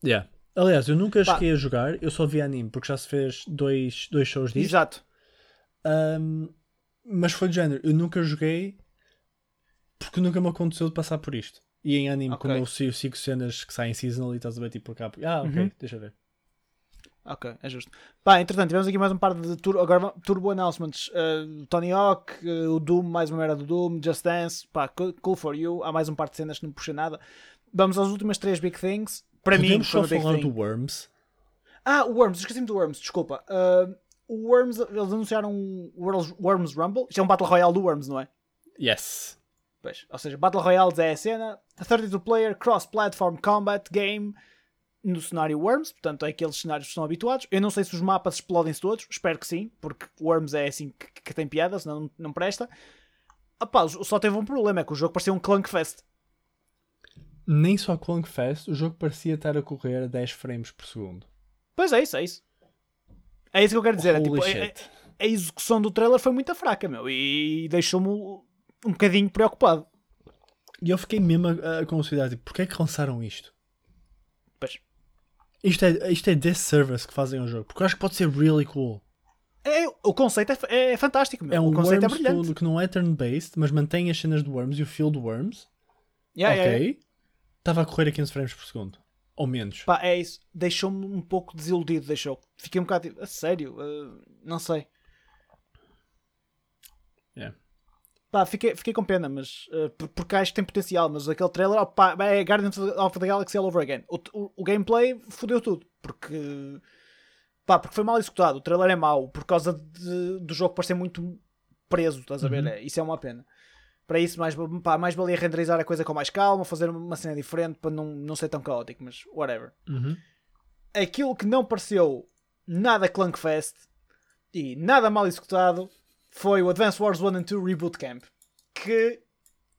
yeah. Aliás, eu nunca Pá. cheguei a jogar, eu só vi anime, porque já se fez dois, dois shows disto. Exato. Um, mas foi do género, eu nunca joguei porque nunca me aconteceu de passar por isto. E em anime, Ok. como eu sigo, cenas que saem seasonal e estás a ver tipo por cá. Ah, ok, Uhum. deixa ver. Ok, é justo. Pá, entretanto, tivemos aqui mais um par de tur agora, turbo announcements. Uh, Tony Hawk, uh, o Doom, mais uma era do Doom, Just Dance, pá, cool for you. Há mais um par de cenas que não puxa nada. Vamos às últimas três big things. Para mim, Podemos foi só falar thing. do Worms. Ah, o Worms, esqueci-me do Worms, desculpa. Uh, o Worms, eles anunciaram o Worms, Worms Rumble. Isto é um Battle Royale do Worms, não é? Yes. Pois, ou seja, Battle Royale é a cena. A 32 player cross-platform combat game no cenário Worms, portanto é aqueles cenários que estão habituados. Eu não sei se os mapas explodem-se todos, espero que sim, porque Worms é assim que, que tem piada, senão não, não presta. Opá, só teve um problema, é que o jogo parecia um Clunkfest. Nem só Clunkfest, o jogo parecia estar a correr a 10 frames por segundo. Pois é isso, é isso. É isso que eu quero dizer. É, tipo, é- shit. a execução do trailer foi muito fraca, meu, e deixou-me um bocadinho preocupado. E eu fiquei mesmo a, a considerar, tipo, porquê é que lançaram isto? Pois. Isto é, isto é disservice que fazem ao jogo, porque eu acho que pode ser really cool. É, o conceito é, é fantástico, meu. É um o conceito é Worms brilhante. todo que não é turn-based, mas mantém as cenas do Worms e o feel do Worms. Yeah, yeah, yeah. ok. Estava a correr a 15 frames por segundo. Ou menos. Pá, é isso. Deixou-me um pouco desiludido, deixou. Fiquei um bocado tipo, a sério, uh, não sei. Yeah. Pá, fiquei, fiquei com pena, mas uh, por- porque acho que tem potencial, mas aquele trailer, opá, é Guardians of the Galaxy all over again. O, o, o gameplay fodeu tudo, porque pá, porque foi mal executado. O trailer é mau por causa de- do jogo parecer muito preso, estás a ver? Uhum. É, isso é uma pena. Para isso, mais, pá, mais valia renderizar a coisa com mais calma, fazer uma cena diferente para não, não ser tão caótico, mas whatever Uhum. aquilo que não pareceu nada Clunkfest e nada mal executado foi o Advance Wars 1 and 2 Reboot Camp. Que.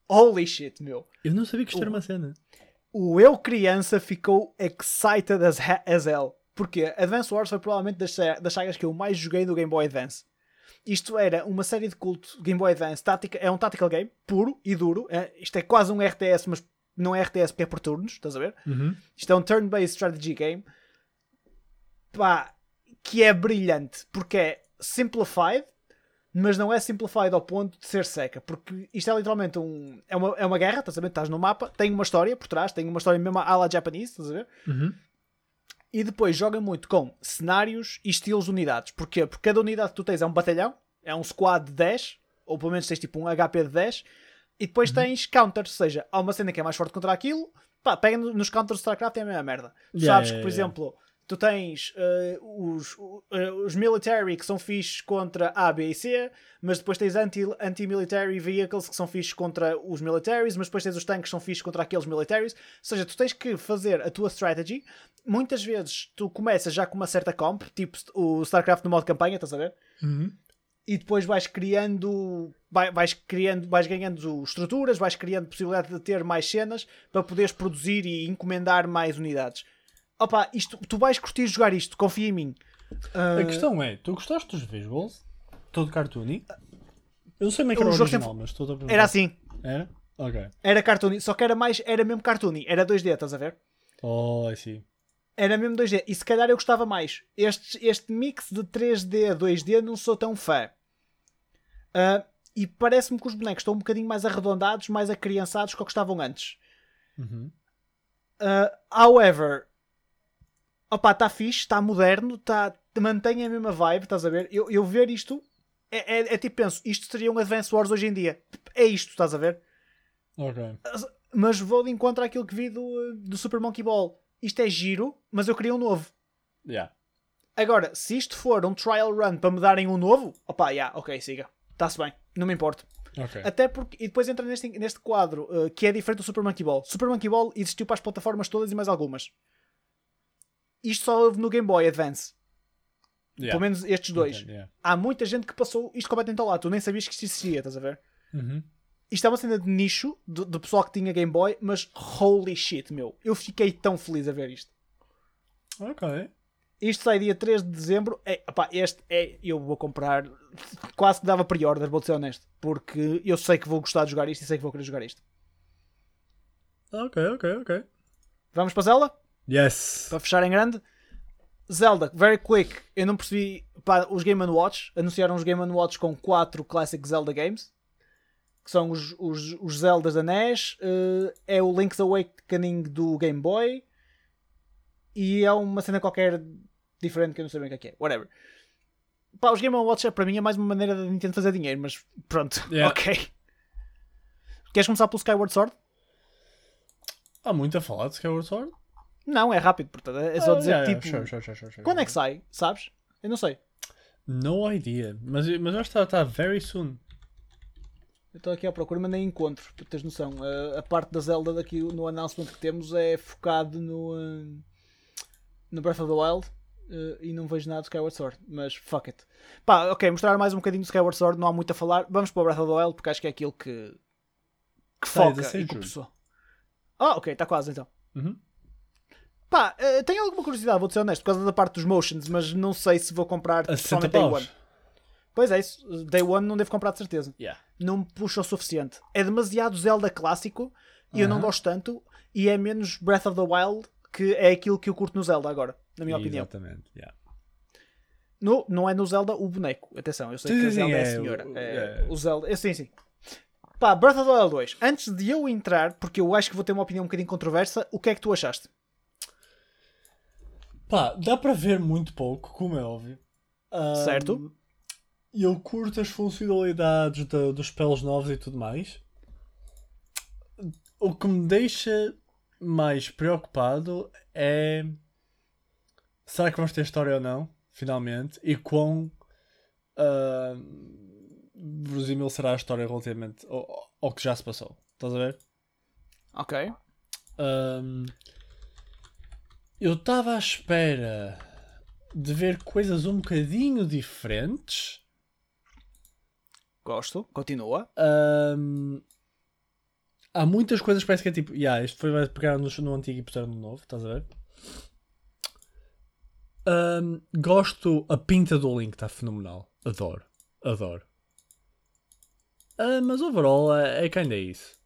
Holy shit, meu. Eu não sabia que isto era uma cena. O eu criança ficou excited as, as hell. Porque Advance Wars foi provavelmente das, das sagas que eu mais joguei no Game Boy Advance. Isto era uma série de culto Game Boy Advance. Tática, é um tactical game puro e duro. É, isto é quase um RTS, mas não é RTS porque é por turnos, estás a ver? Uhum. Isto é um turn-based strategy game. Pá, que é brilhante. Porque é simplified, mas não é simplified ao ponto de ser seca. Porque isto é literalmente um. É uma, é uma guerra, estás a ver? Estás no mapa, tem uma história por trás, tem uma história mesmo à la japonese, estás a ver? Uhum. E depois joga muito com cenários e estilos de unidades. Porquê? Porque cada unidade que tu tens é um batalhão, é um squad de 10, ou pelo menos tens tipo um HP de 10, e depois tens counters, ou seja, há uma cena que é mais forte contra aquilo, pá, pega no- nos counters de StarCraft é a mesma merda. Tu sabes yeah, que, por yeah. exemplo, tu tens uh, os, uh, os military que são fixes contra A, B e C, mas depois tens anti- anti-military vehicles que são fixes contra os militaries, mas depois tens os tanques que são fixes contra aqueles militaries. Ou seja, tu tens que fazer a tua strategy. Muitas vezes tu começas já com uma certa comp, tipo o StarCraft no modo campanha, estás a ver? e depois vais criando vai- vais criando vais ganhando estruturas vais criando possibilidade de ter mais cenas para poderes produzir e encomendar mais unidades Opa, isto, tu vais curtir jogar isto confia em mim Ah, A questão é, tu gostaste dos visuals? Todo cartoony? Eu não sei como é que era o original, sempre- mas estou a perguntar. era assim Era? Ok. era cartoon só que era mais era mesmo cartoon era 2D estás a ver Oh, I see. era mesmo 2D e se calhar eu gostava mais este, este mix de 3D a 2D não sou tão fã Ah, e parece-me que os bonecos estão um bocadinho mais arredondados mais acriançados que o que estavam antes Uhum. Uh, however, opa, está fixe, está moderno, tá, mantém a mesma vibe, estás a ver? Eu, eu ver isto é, é, é tipo, penso, isto seria um Advance Wars hoje em dia. É isto, estás a ver? Ok. Mas vou de encontro àquilo que vi do, do Super Monkey Ball. Isto é giro, mas eu queria um novo. Yeah. Agora, se isto for um trial run para me darem um novo, opa, yeah, ok, siga. Está-se bem, não me importo. Ok. Até porque, e depois entra neste, neste quadro uh, que é diferente do Super Monkey Ball. Super Monkey Ball existiu para as plataformas todas e mais algumas. Isto só houve no Game Boy Advance. Yeah. Pelo menos estes dois. Entendo, yeah. Há muita gente que passou isto completamente ao lado. Tu nem sabias que isto existia, estás a ver? Uhum. Isto é uma cena de nicho do, do pessoal que tinha Game Boy, mas holy shit, meu. Eu fiquei tão feliz a ver isto. Ok. Isto sai dia 3 de dezembro. É, opá, este é. Eu vou comprar. Quase que dava pre-order, vou ser honesto. Porque eu sei que vou gostar de jogar isto e sei que vou querer jogar isto. Ok, ok, ok. Vamos para Zelda? Yes. Para fechar em grande. Zelda, very quick. Eu não percebi. Pá, os Game Watch anunciaram os Game Watch com 4 Classic Zelda Games. Que são os, os, os Zeldas da NES. eh, é o Link's Awakening do Game Boy. E é uma cena qualquer diferente que eu não sei bem o que é que é. Whatever. Pá, os Game Watch é, para mim é mais uma maneira da Nintendo fazer dinheiro, mas pronto. Yeah. Ok. Queres começar pelo Skyward Sword? Há muito a falar de Skyward Sword. Não, é rápido, portanto. É só Ah, dizer tipo. Quando é que sai? Sabes? Eu não sei. No idea. Mas, mas acho que está tá very soon. Eu estou aqui à procura, mas nem encontro, para teres noção. A, a parte da Zelda daqui no announcement que temos é focado no, uh, no Breath of the Wild uh, e não vejo nada de Skyward Sword, mas fuck it. Pá, ok, mostrar mais um bocadinho de Skyward Sword, não há muito a falar. Vamos para o Breath of the Wild porque acho que é aquilo que, que Sai foca 16 e que o pessoal. Ah, ok, está quase então. Uhum. Pá, uh, tenho alguma curiosidade, vou ser honesto, por causa da parte dos motions, mas não sei se vou comprar A 60 pessoalmente Day paus. One. Pois é, isso. Day One não devo comprar de certeza Yeah. não me puxa o suficiente. É demasiado Zelda clássico e eu não gosto tanto. E é menos Breath of the Wild, que é aquilo que eu curto no Zelda agora, na minha opinião. Exatamente. Yeah. No, não é no Zelda o boneco. Atenção, eu sei Sim, que a Zelda é, é a senhora. o- É, é. O Zelda. é, sim, sim. Pá, Breath of the Wild 2. Antes de eu entrar, porque eu acho que vou ter uma opinião um bocadinho controversa, o que é que tu achaste? Pá, dá para ver muito pouco, como é óbvio. Ahm, Certo. E eu curto as funcionalidades da- dos spells novos e tudo mais. O que me deixa mais preocupado é. Será que vamos ter história ou não? Finalmente. E quão. Uh, verosímil será a história relativamente ao, ao que já se passou. Estás a ver? Ok. Ahm, eu estava à espera de ver coisas um bocadinho diferentes. Gosto. Continua. Ahm, há muitas coisas que parece que é tipo, yeah, isto foi vai pegar no, no antigo e puser no novo, estás a ver? Ahm, gosto, a pinta do Link está fenomenal. Adoro, adoro. Ah, mas overall é, é kinda isso.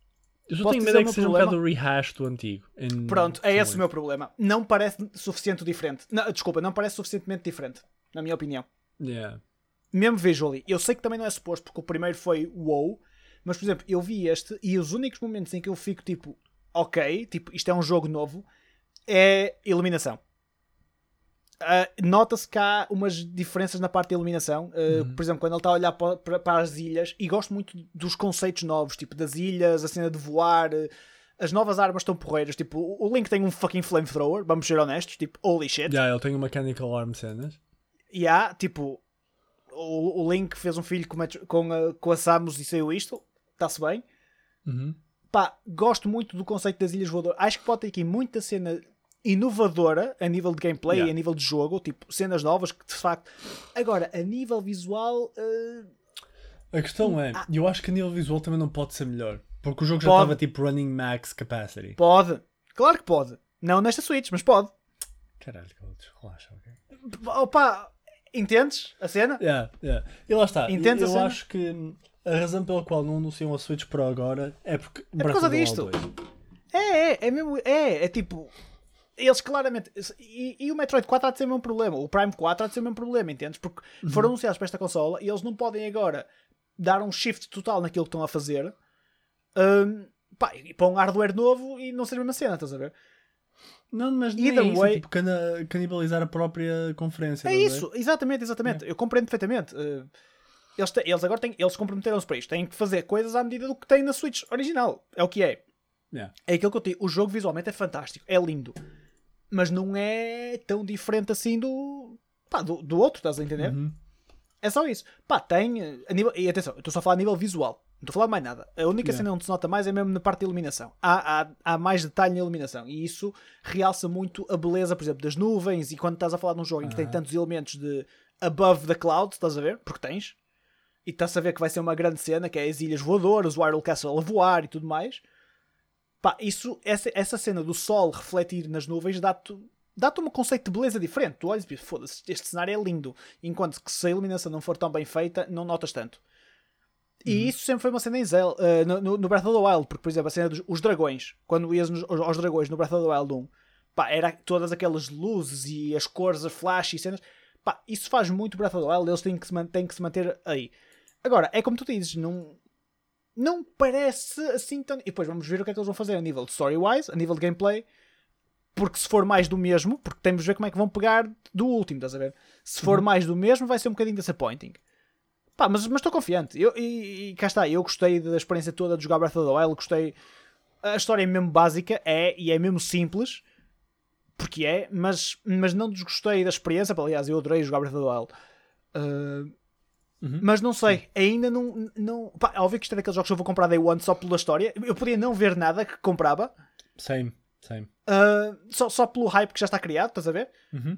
Eu só Posso tenho medo é que seja um problema? bocado o rehash do antigo. em- Pronto, é esse o meu problema. Não parece suficiente diferente. Não, desculpa, não parece suficientemente diferente, na minha opinião. Yeah. mesmo visually, eu sei que também não é suposto, porque o primeiro foi wow, mas por exemplo, eu vi este e os únicos momentos em que eu fico tipo, ok, tipo, isto é um jogo novo, é iluminação. Ah, Nota-se que há umas diferenças na parte da iluminação. Ah, Por exemplo, quando ele está a olhar para, para- para as ilhas, e gosto muito dos conceitos novos, tipo das ilhas, a cena de voar, As novas armas estão porreiras. Tipo, o Link tem um fucking flamethrower, vamos ser honestos. Tipo, holy shit. Já, ele tem um mechanical arm cenas. E há, tipo, o, o Link fez um filho com, a- com, a, com a Samus e saiu isto. Está-se bem. Uhum. Pá, gosto muito do conceito das ilhas voadoras. Acho que pode ter aqui muita cena inovadora a nível de gameplay Yeah. e a nível de jogo. Tipo, cenas novas que de facto. Agora, a nível visual. eh, A questão é, Ah. eu acho que a nível visual também não pode ser melhor. Porque o jogo já estava tipo running max capacity. pode. Claro que pode. Não nesta Switch, mas pode. Caralho, relaxa, ok? Opa, entendes a cena? Yeah, yeah. E lá está. Entendes a eu cena? acho que a razão pela qual não anunciam a Switch Pro agora é porque É por causa disto. É, é, é mesmo. É, é tipo. Eles claramente. E, e o Metroid 4 há de ser o mesmo problema. O Prime 4 há de ser o mesmo problema, entendes? Porque Uhum. foram anunciados para esta consola e eles não podem agora dar um shift total naquilo que estão a fazer hum, pá, e para um hardware novo e não ser a mesma cena, estás a ver? Não, mas nem Either é isso, way- é tipo cana- canibalizar a própria conferência. É a ver? isso, exatamente, exatamente. Eu compreendo perfeitamente. Uh, eles, eles agora têm, eles comprometeram-se para isto. Têm que fazer coisas à medida do que têm na Switch original. É o que é. Yeah. É aquilo que eu te digo. O jogo visualmente é fantástico, é lindo. Mas não é tão diferente assim do. Pá, do, do outro, estás a entender? Uhum. É só isso. Pá, tem. eh, A nível, e atenção, estou só a falar a nível visual. Não estou a falar de mais nada. A única Yeah. cena onde se nota mais é mesmo na parte de iluminação. Há, há, há mais detalhe na iluminação. E isso realça muito a beleza, por exemplo, das nuvens. E quando estás a falar de um jogo em que tem tantos elementos de above the cloud, estás a ver? Porque tens. E estás a ver que vai ser uma grande cena, que é as ilhas voadoras, o Hyrule Castle a voar e tudo mais. Pá, isso, essa, essa cena do sol refletir nas nuvens dá-te dá-te um conceito de beleza diferente. Tu olhas e foda-se, este cenário é lindo. Enquanto que se a iluminação não for tão bem feita, não notas tanto. E isso sempre foi uma cena em Zelda, eh, no, no- Breath of the Wild, porque, por exemplo, a cena dos os dragões, quando ias nos- aos, dragões no Breath of the Wild 1, pá, era todas aquelas luzes e as cores, as flash e cenas, pá, isso faz muito Breath of the Wild, eles têm que se, man- têm que se manter aí. Agora, é como tu dizes, não, não parece assim tão. E depois vamos ver o que é que eles vão fazer a nível de story-wise, a nível de gameplay. Porque se for mais do mesmo, porque temos de ver como é que vão pegar do último, estás a ver? Se for mais do mesmo, vai ser um bocadinho disappointing. Pá, mas mas estou confiante. Eu, e, e cá está, eu gostei da experiência toda de jogar Breath of the Wild, gostei. A história é mesmo básica, é, e é mesmo simples, porque é, mas, mas não desgostei da experiência. Aliás, eu adorei jogar Breath of the Wild. Uh, Uhum. mas não sei, ainda não. não pá, é óbvio que isto é daqueles jogos que eu vou comprar day one só pela história. Eu podia não ver nada que comprava, Same, same. uh, só, só pelo hype que já está criado, estás a ver? Uhum.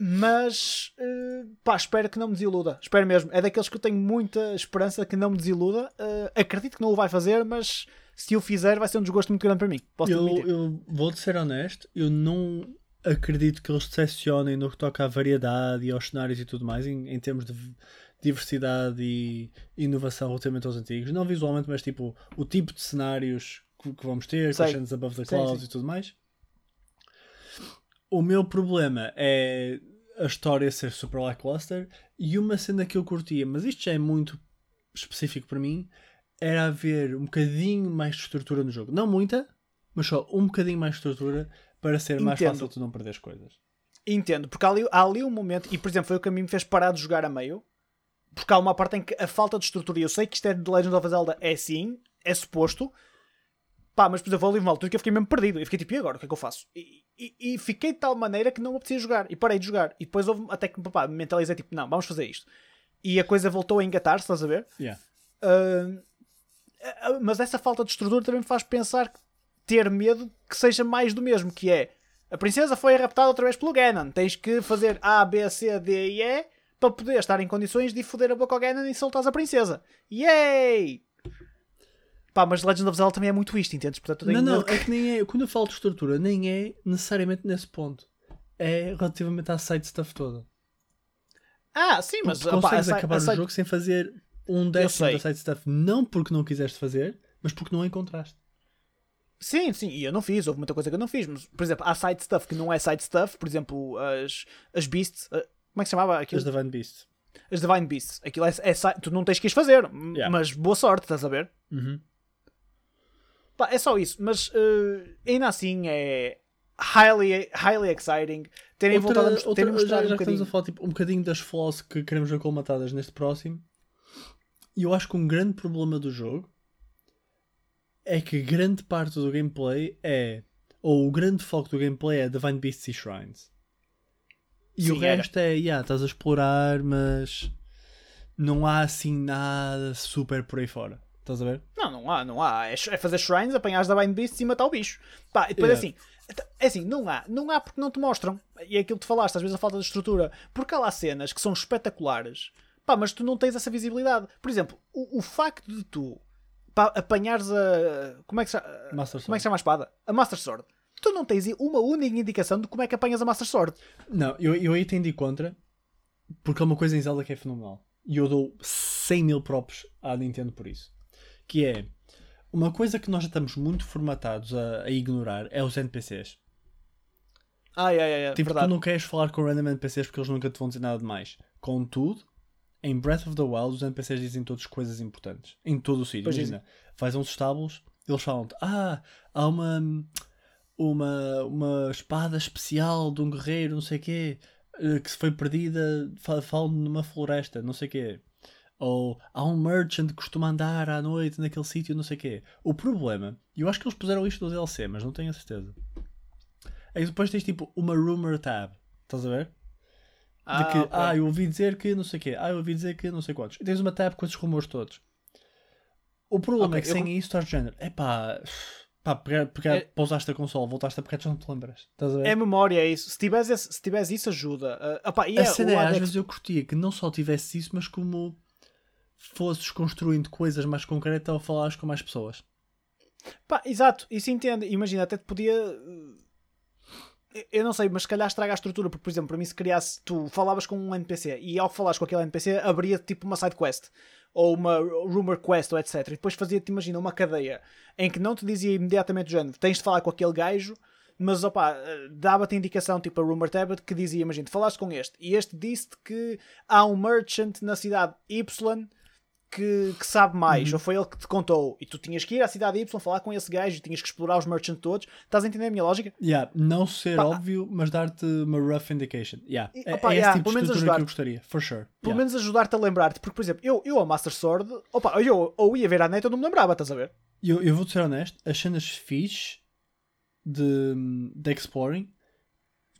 Mas uh, pá, espero que não me desiluda. Espero mesmo. É daqueles que eu tenho muita esperança que não me desiluda. Uh, acredito que não o vai fazer, mas se o fizer, vai ser um desgosto muito grande para mim. Posso Eu, admitir. eu vou-te ser honesto, eu não acredito que eles decepcionem no que toca à variedade e aos cenários e tudo mais, em, em termos de diversidade e inovação relativamente aos antigos. Não visualmente, mas tipo o tipo de cenários que, que vamos ter, Sei. as cenas above the clouds sim. e tudo mais. O meu problema é a história ser super lackluster e uma cena que eu curtia, mas isto já é muito específico para mim, era haver um bocadinho mais de estrutura no jogo. Não muita, mas só um bocadinho mais de estrutura para ser mais Entendo. fácil tu não perderes coisas. Entendo, porque há ali, há ali um momento, e por exemplo, foi o que a mim me fez parar de jogar a meio, porque há uma parte em que a falta de estrutura, e eu sei que isto é de Legend of Zelda, é sim, é suposto, pá, mas por exemplo, houve uma altura que eu fiquei mesmo perdido, e fiquei tipo, e agora, o que é que eu faço? E, e- e fiquei de tal maneira que não apetecia jogar, e parei de jogar, e depois houve até que, pá, me mentalizei tipo, não, vamos fazer isto. E a coisa voltou a engatar-se, estás a ver? Yeah. Ah, ah, mas essa falta de estrutura também me faz pensar que ter medo que seja mais do mesmo, que é a princesa foi raptada outra vez pelo Ganon. Tens que fazer A, B, C, D e E para poder estar em condições de foder a Ganon e soltares a princesa. Yay! Pá, mas Legend of Zelda também é muito isto, entendes? Portanto, Não, não, medo é que nem é. Quando eu falo de estrutura, nem é necessariamente nesse ponto. É relativamente à side stuff toda. Ah, sim, mas tu consegues a acabar a o side- jogo sem fazer um décimo da side stuff, não porque não quiseste fazer, mas porque não encontraste. Sim, sim, e eu não fiz, houve muita coisa que eu não fiz, mas, por exemplo, há side stuff que não é side stuff, por exemplo, as, as beasts, ah, como é que se chamava aquilo? As Divine Beast. As Divine Beasts, aquilo é, é tu não tens que as fazer, Yeah. mas boa sorte, estás a ver? Uhum. Pá, é só isso, mas eh, ainda assim é highly, highly exciting terem Outra- voltado a outra- terem já, mostrado já um que estamos bocadinho. a falar tipo, um bocadinho das flaws que queremos ver colmatadas neste próximo, e eu acho que um grande problema do jogo é que grande parte do gameplay é. Ou o grande foco do gameplay é Divine Beasts e Shrines. E Sim, o era. resto é, yeah, estás a explorar, mas não há assim nada super por aí fora. Estás a ver? Não, não há, não há. É, é fazer shrines, apanhar da Bind Beasts e matar o bicho. Pá, e depois Yeah. assim, é assim, não há. Não há porque não te mostram. E é aquilo que tu falaste, às vezes a falta de estrutura. Porque há lá cenas que são espetaculares, pá, mas tu não tens essa visibilidade. Por exemplo, o, o facto de tu pá, apanhares a. Como é que se Como é que se chama a espada? A Master Sword. Tu não tens uma única indicação de como é que apanhas a Master Sword. Não, eu, eu aí de ir contra, porque há uma coisa em Zelda que é fenomenal. E eu dou 100 mil props à Nintendo por isso. Que é, uma coisa que nós já estamos muito formatados a, a ignorar é os NPCs. Ai, ai, ai, Tipo, verdade. tu não queres falar com random NPCs porque eles nunca te vão dizer nada de mais. Contudo, em Breath of the Wild, os NPCs dizem todas coisas importantes. Em todo o sítio. Pois Imagina, vais a uns estábulos, eles falam-te: Ah, há uma, uma, uma espada especial de um guerreiro, não sei o quê, eh, que se foi perdida, fa- falam numa floresta, não sei o quê. Ou há um merchant que costuma andar à noite naquele sítio, não sei o quê. O problema, e eu acho que eles puseram isto no DLC, mas não tenho a certeza. É que depois tens tipo uma rumor tab. Estás a ver? De Ah, que, ok. ah, eu ouvi dizer que não sei o quê, ah, eu ouvi dizer que não sei quantos. E tens uma tab com esses rumores todos. O problema Ok, é que eu sem isso estás de género. É pá, pegar, pegar, É- pousaste a console, voltaste a pegar, já não te lembras. Estás a ver? É memória, é isso. Se tiveres, esse- se tiveres isso, ajuda. Ah, opá, e a é, cena é, às vezes eu curtia que não só tivesse isso, mas como fosses construindo coisas mais concretas ou falares com mais pessoas. Pá, exato, isso entende. Imagina, até te podia. Eu não sei, mas se calhar estraga a estrutura, porque, por exemplo, para mim, se criasse, tu falavas com um NPC e ao falares com aquele NPC, abria tipo uma side quest ou uma rumor quest ou etc. E depois fazia-te, imagina, uma cadeia em que não te dizia imediatamente do género, tens de falar com aquele gajo, mas opá, dava-te indicação, tipo a rumor tablet, que dizia, imagina, falaste com este e este disse-te que há um merchant na cidade Y que, que sabe mais, ou foi ele que te contou, e tu tinhas que ir à cidade Y falar com esse gajo e tinhas que explorar os merchants todos. Estás a entender a minha lógica? Yeah, não ser Pá. óbvio, mas dar-te uma rough indication. Yeah. E, É, opá, é yeah, esse tipo pelo de estrutura que eu gostaria, for sure. Pelo Yeah. menos ajudar-te a lembrar-te, porque, por exemplo, eu, eu a Master Sword, opa, eu ou ia ver a net ou não me lembrava, estás a ver? Eu, eu vou-te ser honesto, as cenas fixe de, de Exploring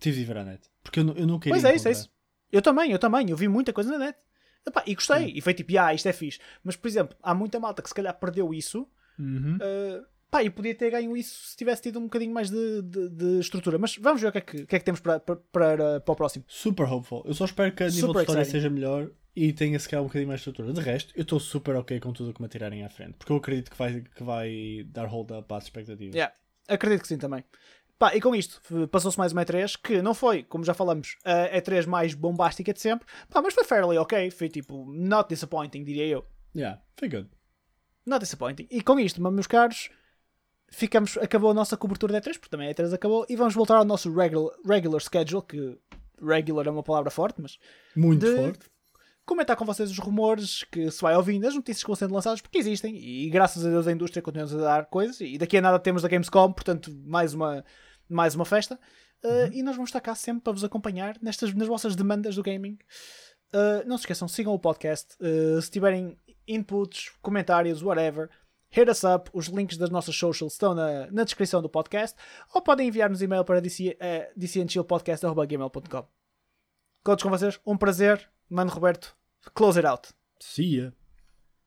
tive de ver à net. Porque eu, eu não queria Pois é, isso, é encontrar. isso. Eu também, eu também, eu vi muita coisa na net. Epá, e gostei, e foi tipo, ah, isto é fixe. Mas, por exemplo, há muita malta que se calhar perdeu isso, Uhum. uh, pá, e podia ter ganho isso se tivesse tido um bocadinho mais de, de- de estrutura. Mas vamos ver o que é que, que, é que temos para, para, para, para o próximo. Super hopeful. Eu só espero que a nível Super de história exciting. seja melhor e tenha se calhar um bocadinho mais de estrutura. De resto, eu estou super ok com tudo o que me tirarem à frente. Porque eu acredito que vai, que vai dar hold up às expectativas. Yeah, acredito que sim também. Pá, e com isto, f- passou-se mais uma E3 que não foi, como já falamos, a E3 mais bombástica de sempre, pá, mas foi fairly ok. Foi tipo, not disappointing, diria eu. Yeah, foi good. Not disappointing. E com isto, meus caros, ficamos, acabou a nossa cobertura da E3, porque também a E3 acabou, e vamos voltar ao nosso regular, regular schedule, que regular é uma palavra forte, mas Muito De- forte. comentar com vocês os rumores que se vai ouvindo, as notícias que vão sendo lançadas, porque existem, e graças a Deus a indústria continua a dar coisas, e daqui a nada temos a Gamescom, portanto, mais uma, mais uma festa. Uh, E nós vamos estar cá sempre para vos acompanhar nestas, nas vossas demandas do gaming. Uh, não se esqueçam, sigam o podcast. Uh, se tiverem inputs, comentários, whatever, hit us up. Os links das nossas socials estão na, na descrição do podcast. Ou podem enviar-nos e-mail para dc, uh, dcandchillpodcast.gmail.com. Todos com vocês, um prazer. Mano Roberto, close it out. See ya.